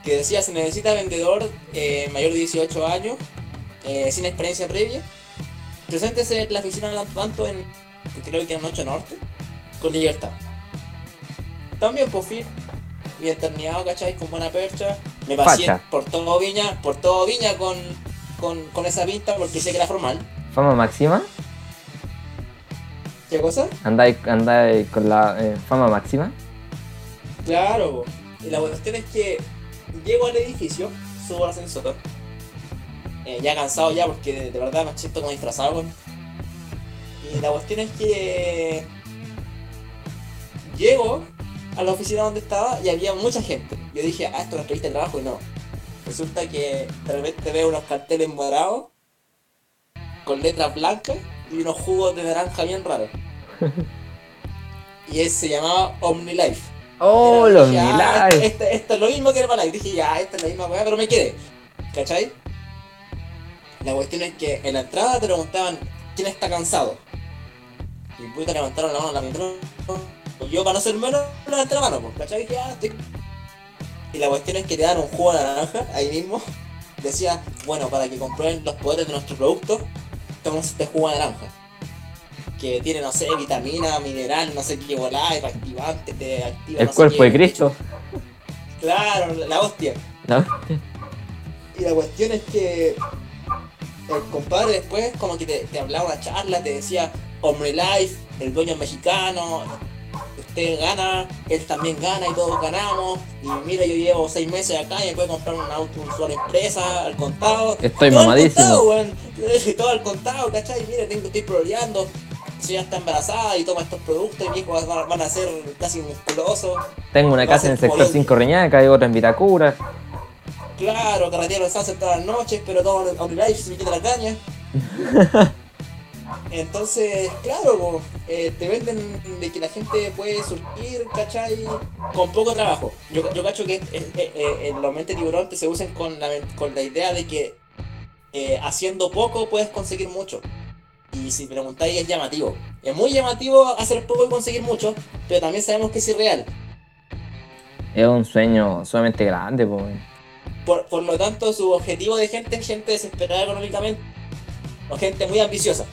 que decía se necesita vendedor eh, mayor de 18 años, eh, sin experiencia previa. Preséntese en la oficina de tanto en, creo que en 8 Norte, con libertad. También por fin, bien terminado, ¿cachai? Con buena percha. Me pasé Facha. por todo Viña, por todo Viña con, con, con esa pinta porque sé que era formal. Fama máxima. ¿Qué cosa? Andáis andáis con la eh, fama máxima. Claro, y la cuestión es que llego al edificio, subo al ascensor, eh, ya cansado ya porque de, de verdad me siento como disfrazado. weón. Y la cuestión es que llego a la oficina donde estaba y había mucha gente. Yo dije, ah, esto es una entrevista de trabajo y no. Resulta que de repente veo unos carteles morados con letras blancas y unos jugos de naranja bien raros. y ese se llamaba OmniLife. ¡Oh, los dije, ah, milagros! Esto, esto es lo mismo que Herbalife. Dije, ya, esta es la misma weá, pero me quedé. ¿Cachai? La cuestión es que en la entrada te preguntaban quién está cansado. Y puta levantaron la mano a la mitad. Yo, para no ser menos, levanté la mano, pues, ¿cachai? Ah, estoy- Y la cuestión es que te dan un jugo de naranja ahí mismo. Decía, bueno, para que comprueben los poderes de nuestro producto, tomamos este jugo de naranja. Que tiene, no sé, vitamina, mineral, no sé qué volá, reactivante, te activa. El no sé cuerpo qué, de Cristo. Claro, la hostia. ¿No? Y la cuestión es que el compadre después como que te, te hablaba una charla, te decía, Hombre Life, el dueño es mexicano, usted gana, él también gana y todos ganamos. Y mira, yo llevo seis meses acá y me puedo comprar un auto, un solo empresa, al contado. Estoy Todo al mamadísimo. contado, weón. Todo al contado, ¿cachai? Mira, tengo, estoy proleando. Si ya está embarazada y toma estos productos y mi hijo van, van a ser casi musculosos. Tengo una casa en el sector como- 5 Reñaca y otra en Vitacura. Claro, carretero de Sunset todas las noches, pero todo en OmniLife se me quita la caña. Entonces, claro, eh, te venden de que la gente puede surgir, ¿cachai? Con poco trabajo. Yo, yo cacho que eh, eh, eh, en los mentes tiburón te se usan con la, con la idea de que eh, haciendo poco puedes conseguir mucho. Y si preguntáis, es llamativo. Es muy llamativo hacer poco y conseguir mucho, pero también sabemos que es irreal. Es un sueño sumamente grande. Por, por lo tanto, su objetivo de gente es gente desesperada económicamente. O gente muy ambiciosa.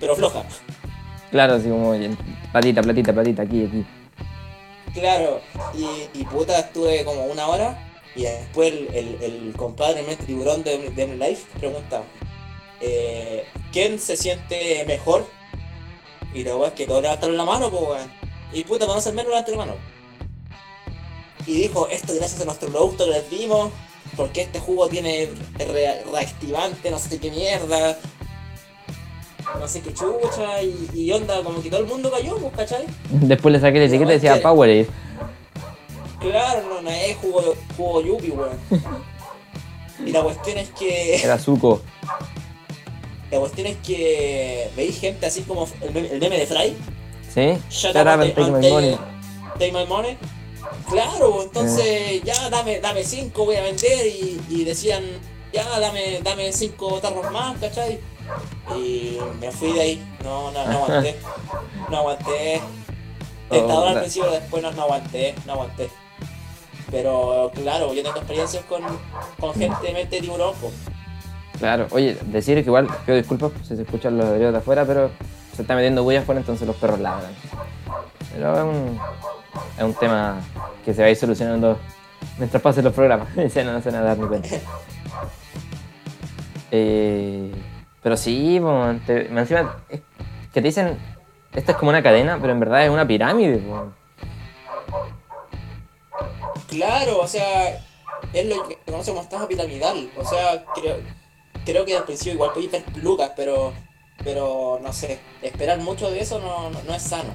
Pero floja. Claro, así como platita, platita, platita, aquí, aquí. Claro. Y, y puta, estuve como una hora. Y después el, el, el compadre, el tiburón de, de Life, pregunta: eh, ¿Quién se siente mejor? Y la es que todos levantaron la mano, pues weón. Y puta, para no ser menos, levanté la mano. Y dijo: Esto gracias a nuestro producto que les dimos. Porque este jugo tiene re- reactivante, no sé qué mierda. No sé qué chucha. Y, y onda, como que todo el mundo cayó, pues, ¿cachai? Después le saqué la etiqueta y decía. Powerade. Claro, no, no es jugo, jugo yupi, weón. Y la cuestión es que. Era Zuko. La cuestión es que veis gente así como el meme, el meme de Fry. ¿Sí? Shut Shut up up and and take my money. Take my money. Claro, entonces ya dame, dame cinco, voy a vender y, y decían, ya dame, dame cinco tarros más, ¿cachai? Y me fui de ahí, no, no, no aguanté, no aguanté. Tentador al Oh, principio, después no, no aguanté, no aguanté. Pero claro, yo tengo experiencias con, con gente de mente tiburón, pues. Claro, oye, decir que igual, pido disculpas si se escuchan los ladridos de afuera, pero se está metiendo bulla afuera, entonces los perros ladran. Pero es un, es un tema que se va a ir solucionando mientras pasen los programas. No se van a dar ni cuenta. Eh, pero sí, po, te- encima, es que te dicen, esta es como una cadena, pero en verdad es una pirámide. po. Claro, o sea, es lo que conocemos como estafa piramidal. O sea, creo, creo que al principio igual podía ver lucas, pero, pero no sé, esperar mucho de eso no, no, no es sano.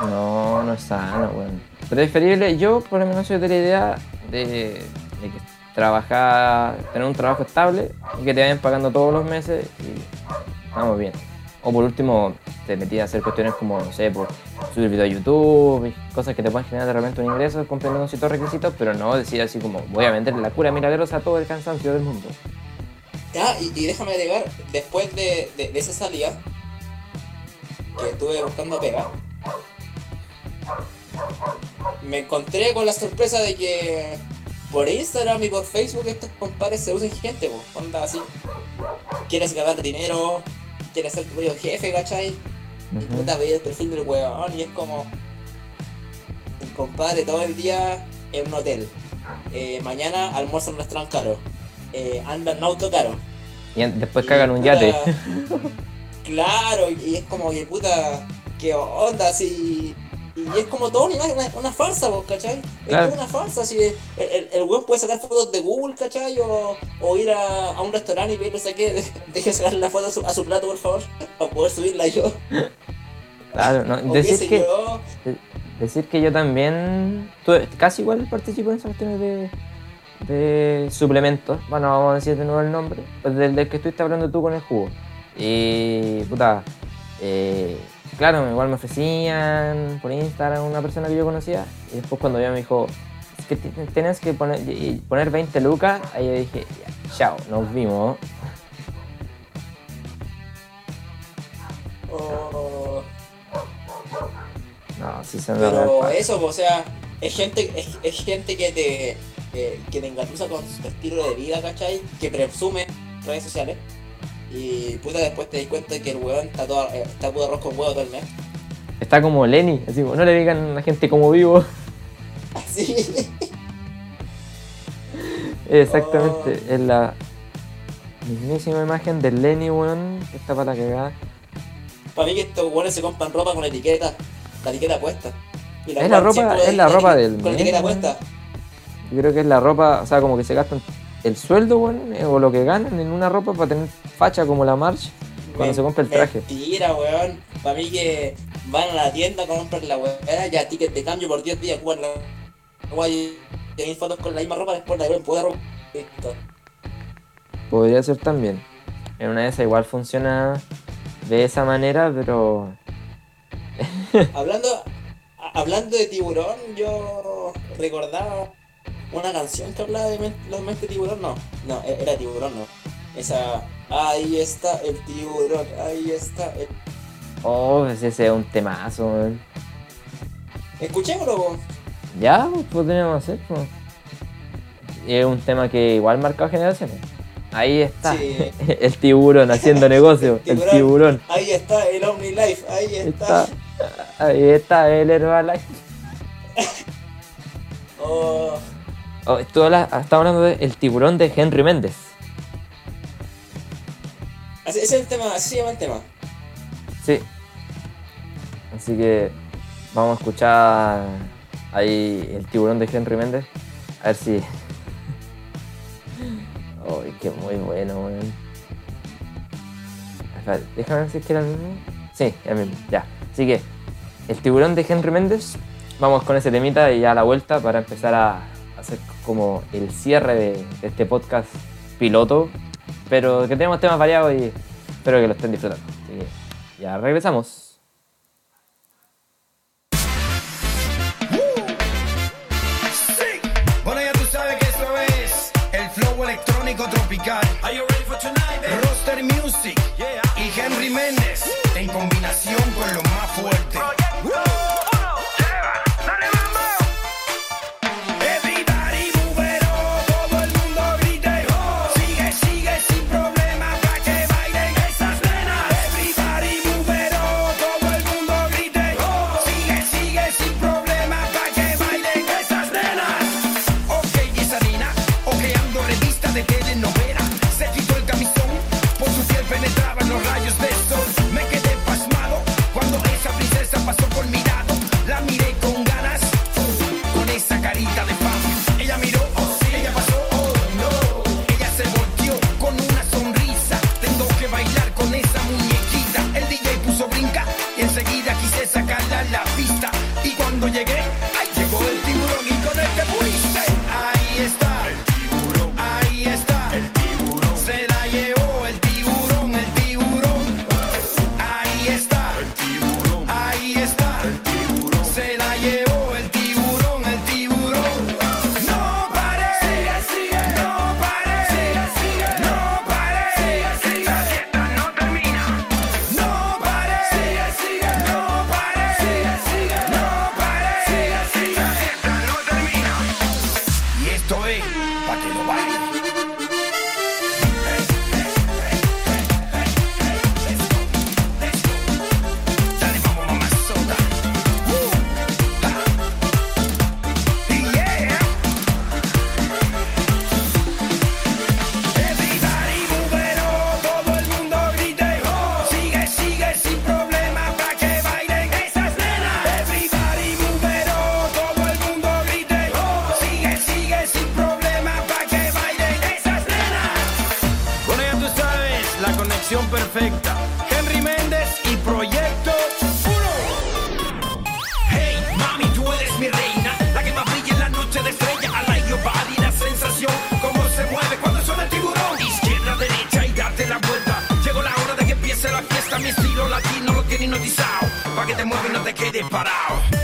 No, no es sano, weón. Preferible, yo por lo menos soy de la idea de, trabajar, tener un trabajo estable y que te vayan pagando todos los meses y vamos bien. O por último, te metí a hacer cuestiones como, no sé, por subir video a YouTube, cosas que te puedan generar de repente un ingreso cumpliendo ciertos requisitos, pero no decir así como, voy a vender la cura milagrosa a todo el cansancio del mundo. Ah, y, déjame agregar, después de, de, de esa salida, que estuve buscando pega, me encontré con la sorpresa de que por Instagram y por Facebook estos compadres se usan gente, onda así. Quieres ganar dinero, quieres ser tu propio jefe, ¿cachai? Y Ujú. puta veía el perfil del weón y es como el compadre todo el día en un hotel. Eh, mañana almuerza en un restaurante caro. Eh, anda en auto caro. Y después Y, cagan un puta, yate. claro, y es como que puta, qué onda, así. Y es como todo una, una, una farsa, vos, ¿cachai? Claro. Es toda una farsa, así. El, el, el weón puede sacar fotos de Google, ¿cachai? O, o ir a, a un restaurante y pedirle, saque, deje sacar la foto a su, a su plato, por favor, para poder subirla yo. Claro, no, decir que, yo. decir que yo también, tuve- casi igual participo en esas cuestiones de, de suplementos. Bueno, vamos a decir de nuevo el nombre, pues del, del que estuviste hablando tú con el jugo. Y, puta, eh, claro, igual me ofrecían por Instagram una persona que yo conocía. Y después cuando ella me dijo, es que ti- tienes que poner, poner 20 lucas, ahí yo dije, chao, nos vimos. O- No, sí se me Pero eso, o sea, es gente, es, es gente que te, que, que te engatusa con su estilo de vida, ¿cachai? Que presume redes sociales. Y puta, después te das cuenta de que el weón está todo, eh, está puro arroz con huevo todo el mes. Está como Lenny, así como, no le digan a la gente como vivo. Así. Exactamente, es la mismísima imagen de Lenny, weón, que está para la cagada. Para mí que estos weones se compran ropa con etiqueta, la etiqueta puesta. Y Es la ropa- es la ropa del Con la etiqueta puesta. Yo creo que es la ropa, o sea, como que se gastan el sueldo, weón, eh, o lo que ganan en una ropa para tener facha como la March cuando se compra el traje. Mentira, weón. Para mí que van a la tienda, compran la weá, ya ticket de cambio por 10 días, y tienen fotos con la misma ropa, después la devuelven por ropa. Listo. Podría ser también. En una de esas igual funciona de esa manera, pero Hablando, hablando de tiburón, yo recordaba una canción que hablaba de los mentes de tiburón, no, no, e- era tiburón, no. Esa, ahí está el tiburón, ahí está el... oh, pues ese es un temazo, weón. Escuchémoslo, po. Ya, pues podríamos hacer, pues. Y es un tema que igual marcado generaciones. Ahí está, Sí. el tiburón haciendo negocio, el Tiburón. tiburón. ahí está el OmniLife, ahí está. Está, ahí está el Herbalife. Oh, Oh, tú hablando del tiburón de Henry Méndez. así- ese es el tema, así se llama el tema. Sí. Así que vamos a escuchar ahí el tiburón de Henry Méndez. A ver si. Uy, qué muy bueno, weón. Déjame ver si es que era el mismo. Sí, el mismo, ya. Así que, el tiburón de Henry Méndez. Vamos con ese temita y ya a la vuelta para empezar a hacer como el cierre de, de este podcast piloto. Pero que tenemos temas variados y espero que lo estén disfrutando. Así que ya regresamos. Sí. Bueno, ya tú sabes que esto es el flow electrónico tropical. Are you ready for tonight? Roster Music Yeah. y Henry Méndez en combinación con lo más fuerte. Que te muevas y no te quedes parado.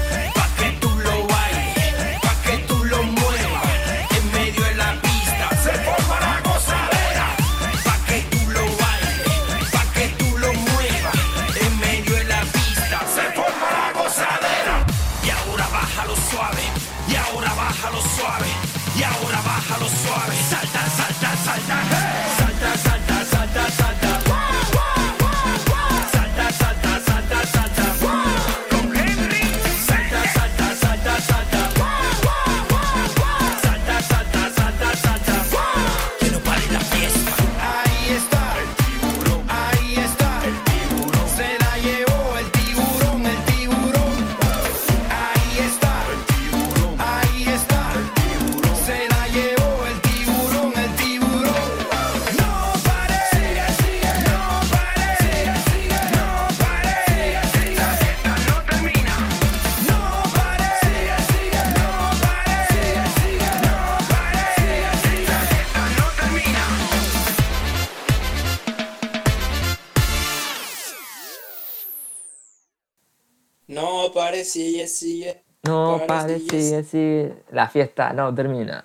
Sigue, sigue. No, Para, pare, sigue, sigue, sigue. La fiesta no termina.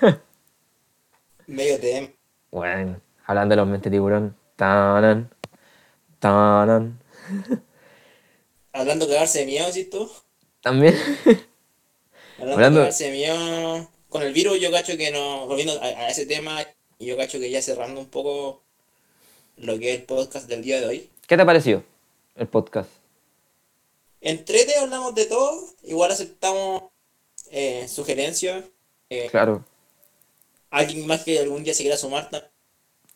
Medio tema. Bueno, hablando de los mente tiburón. Tanan, tanan. Hablando de cagarse de miedo, ¿sí tú? También. Hablando, Hablando- de cagarse de miedo. Con el virus, yo cacho que no. Volviendo a, a ese tema, yo cacho que ya cerrando un poco lo que es el podcast del día de hoy. ¿Qué te pareció el podcast? Entrete, hablamos de todo. Igual aceptamos eh, sugerencias. Eh, Claro. Alguien más que algún día se quiera sumar. ta-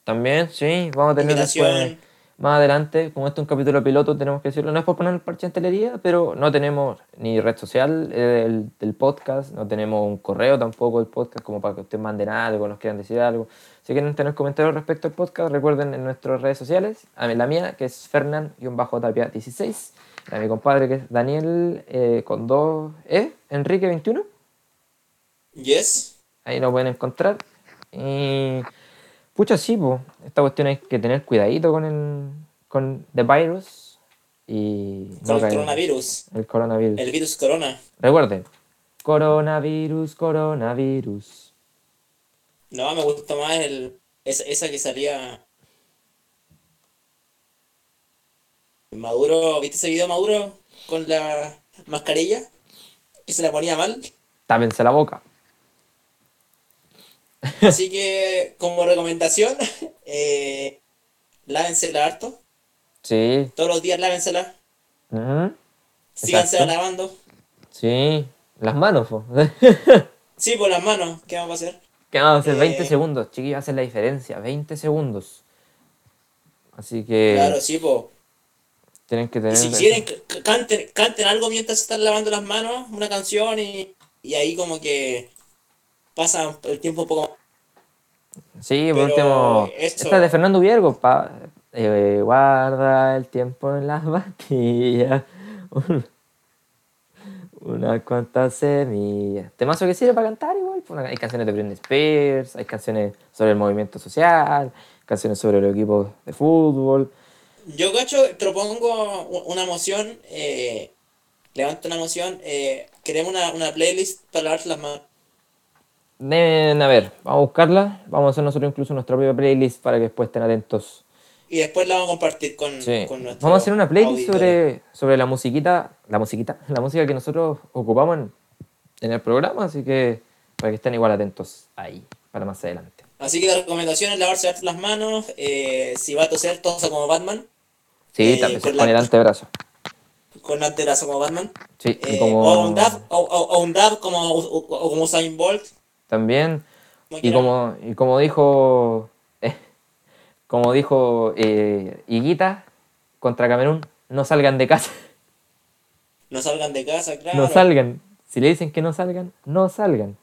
También, sí, vamos a tener después, más adelante, como esto es un capítulo piloto, tenemos que decirlo, no es por poner el parche en telería, pero no tenemos ni red social eh, del, podcast, no tenemos un correo tampoco del podcast como para que ustedes manden algo, nos quieran decir algo. Si quieren tener comentarios respecto al podcast, recuerden en nuestras redes sociales, a la mía, que es Fernan-Tapia16, la de mi compadre, que es Daniel, eh, con dos E, Enrique21, Yes. ahí lo pueden encontrar. Y pucha, sí, po. esta cuestión hay que tener cuidadito con el con the virus y Con el coronavirus. El coronavirus. El virus corona. Recuerden, coronavirus, coronavirus. No, me gusta más el, esa, esa que salía. Maduro, ¿viste ese video de Maduro con la mascarilla? Que se la ponía mal. Tápense la boca. Así que, como recomendación, eh, lávensela harto. Sí. Todos los días lávensela. Ujú. Síganse Exacto. lavando. Sí. Las manos, po. Sí, por las manos. ¿Qué vamos a hacer? ¿Qué vamos a hacer? 20 Eh. segundos, chiquillos, hacen la diferencia. 20 segundos. Así que Claro, sí, pues. Tienen que Y tener. si quieren, canten, canten algo mientras se están lavando las manos, una canción, y, y ahí como que pasa el tiempo un poco Sí, por Pero último. eso- Esta es de Fernando Viergo. Pa, eh, guarda el tiempo en las pastillas. un- Unas cuantas semillas. Temazo que sirve para cantar igual. pues, Hay canciones de Britney Spears, hay canciones sobre el movimiento social, canciones sobre los equipos de fútbol. Yo, cacho, propongo una moción, eh, levanto una moción, eh, queremos una, una playlist para lavarse las manos. Deben, a ver, vamos a buscarla. Vamos a hacer nosotros incluso nuestra propia playlist para que después estén atentos. Y después la vamos a compartir con, Sí. con nuestro Vamos a hacer una playlist sobre, sobre la musiquita, la musiquita, la música que nosotros ocupamos en, en el programa, así que para que estén igual atentos ahí, para más adelante. Así que la recomendación es lavarse harto las manos, eh, si va a toser, tosa como Batman, Sí, Eh, también con con la- el antebrazo. con antebrazo como Batman. Sí, Eh, como O un dab, o, o- o un dab como, o, como Usain Bolt. también, y como, y como dijo, eh, como dijo eh, Higuita contra Camerún, no salgan de casa, No salgan de casa, claro. no salgan. Si le dicen que no salgan, no salgan.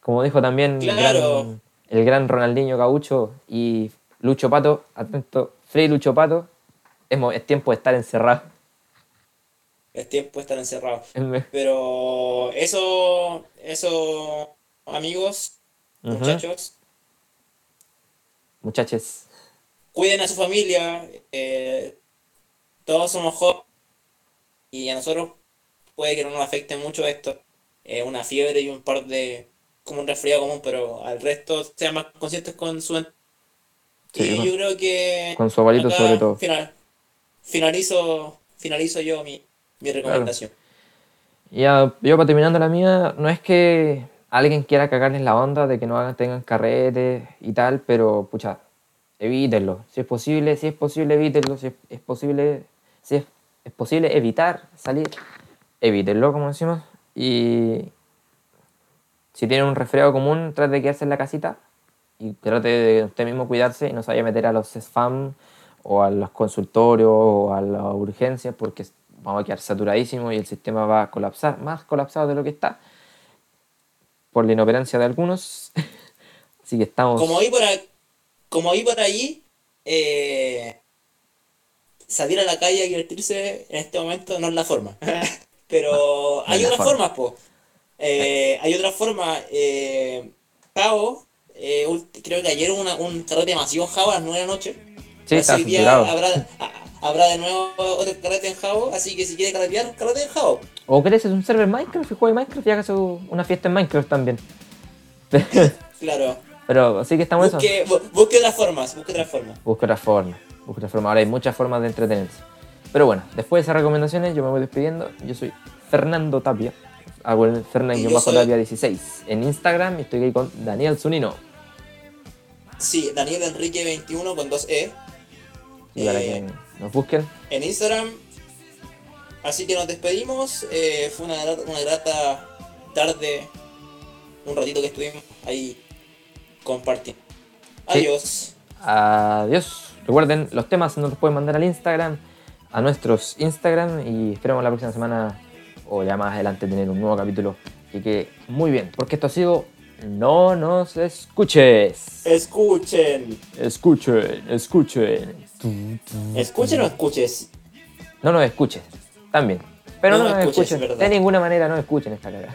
Como dijo también el Claro. gran- el gran Ronaldinho Gaucho y Lucho Pato, atento, Frey Lucho Pato, es, tiempo de estar encerrado. Es tiempo de estar encerrado. Pero eso, eso, amigos, muchachos, Muchachos. cuiden a su familia. eh, todos somos jóvenes y a nosotros puede que no nos afecte mucho esto. eh, una fiebre y un par de. Como un resfriado común, pero al resto sean más conscientes con su. Sí, y con- yo creo que. con su abuelito sobre todo. final- finalizo, finalizo yo mi, mi recomendación. Ya, yo para terminando la mía, no es que alguien quiera cagarles la onda de que no hagan, tengan carretes y tal, pero pucha, evítenlo. Si es posible, si es posible, evítenlo. Si es, es posible, si es, es posible evitar salir, evítenlo, como decimos. Y si tienen un resfriado común, trate de quedarse en la casita y trate de usted mismo cuidarse y no se vaya a meter a los spam o a los consultorios o a las urgencias porque vamos a quedar saturadísimos y el sistema va a colapsar, más colapsado de lo que está por la inoperancia de algunos. Así que estamos... Como vi por, a- como vi por ahí, eh, salir a la calle a divertirse en este momento no es la forma. Pero hay otras forma. formas, po. Eh, hay otras formas. Eh, Jao, eh, creo que ayer hubo una, un carrete masivo en Jao a las 9 de la noche. Sí, está hoy día habrá, de nuevo otro carrete en Jao, así que si quiere carretear, carrete en Jao. O crees es un server Minecraft y juegue Minecraft y haga su- una fiesta en Minecraft también. Claro. Pero así que estamos en eso. Busque, bu- busque otras formas, busque otras formas. Busca otra forma. Busca otra forma. Ahora hay muchas formas de entretenerse. Pero bueno, después de esas recomendaciones, yo me voy despidiendo. Yo soy Fernando Tapia. Hago el Y yo Fernando-Tapia soy- 16 en Instagram y estoy con Daniel Zunino. Sí, Daniel Enrique 21 con 2E. Y para Eh, que nos busquen. en Instagram. Así que nos despedimos. Eh, fue una, una grata tarde, un ratito que estuvimos ahí compartiendo. Sí. Adiós. Adiós. Recuerden, los temas nos los pueden mandar al Instagram, a nuestros Instagram y esperamos la próxima semana o ya más adelante tener un nuevo capítulo que quede muy bien. Porque esto ha sido No nos escuches. Escuchen. Escuchen, escuchen. Escuchen o escuches. No nos escuches, también. Pero no, No nos escuches, escuchen. ¿verdad? De ninguna manera no escuchen esta cagada.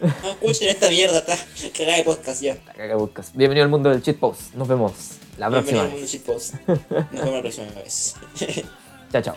No escuchen esta mierda, está cagada de podcast ya. Esta cagada podcast. Bienvenido al mundo del shitpost. Nos vemos la próxima Bienvenido al mundo vez. shitpost. Nos vemos la próxima vez. Chao, chao.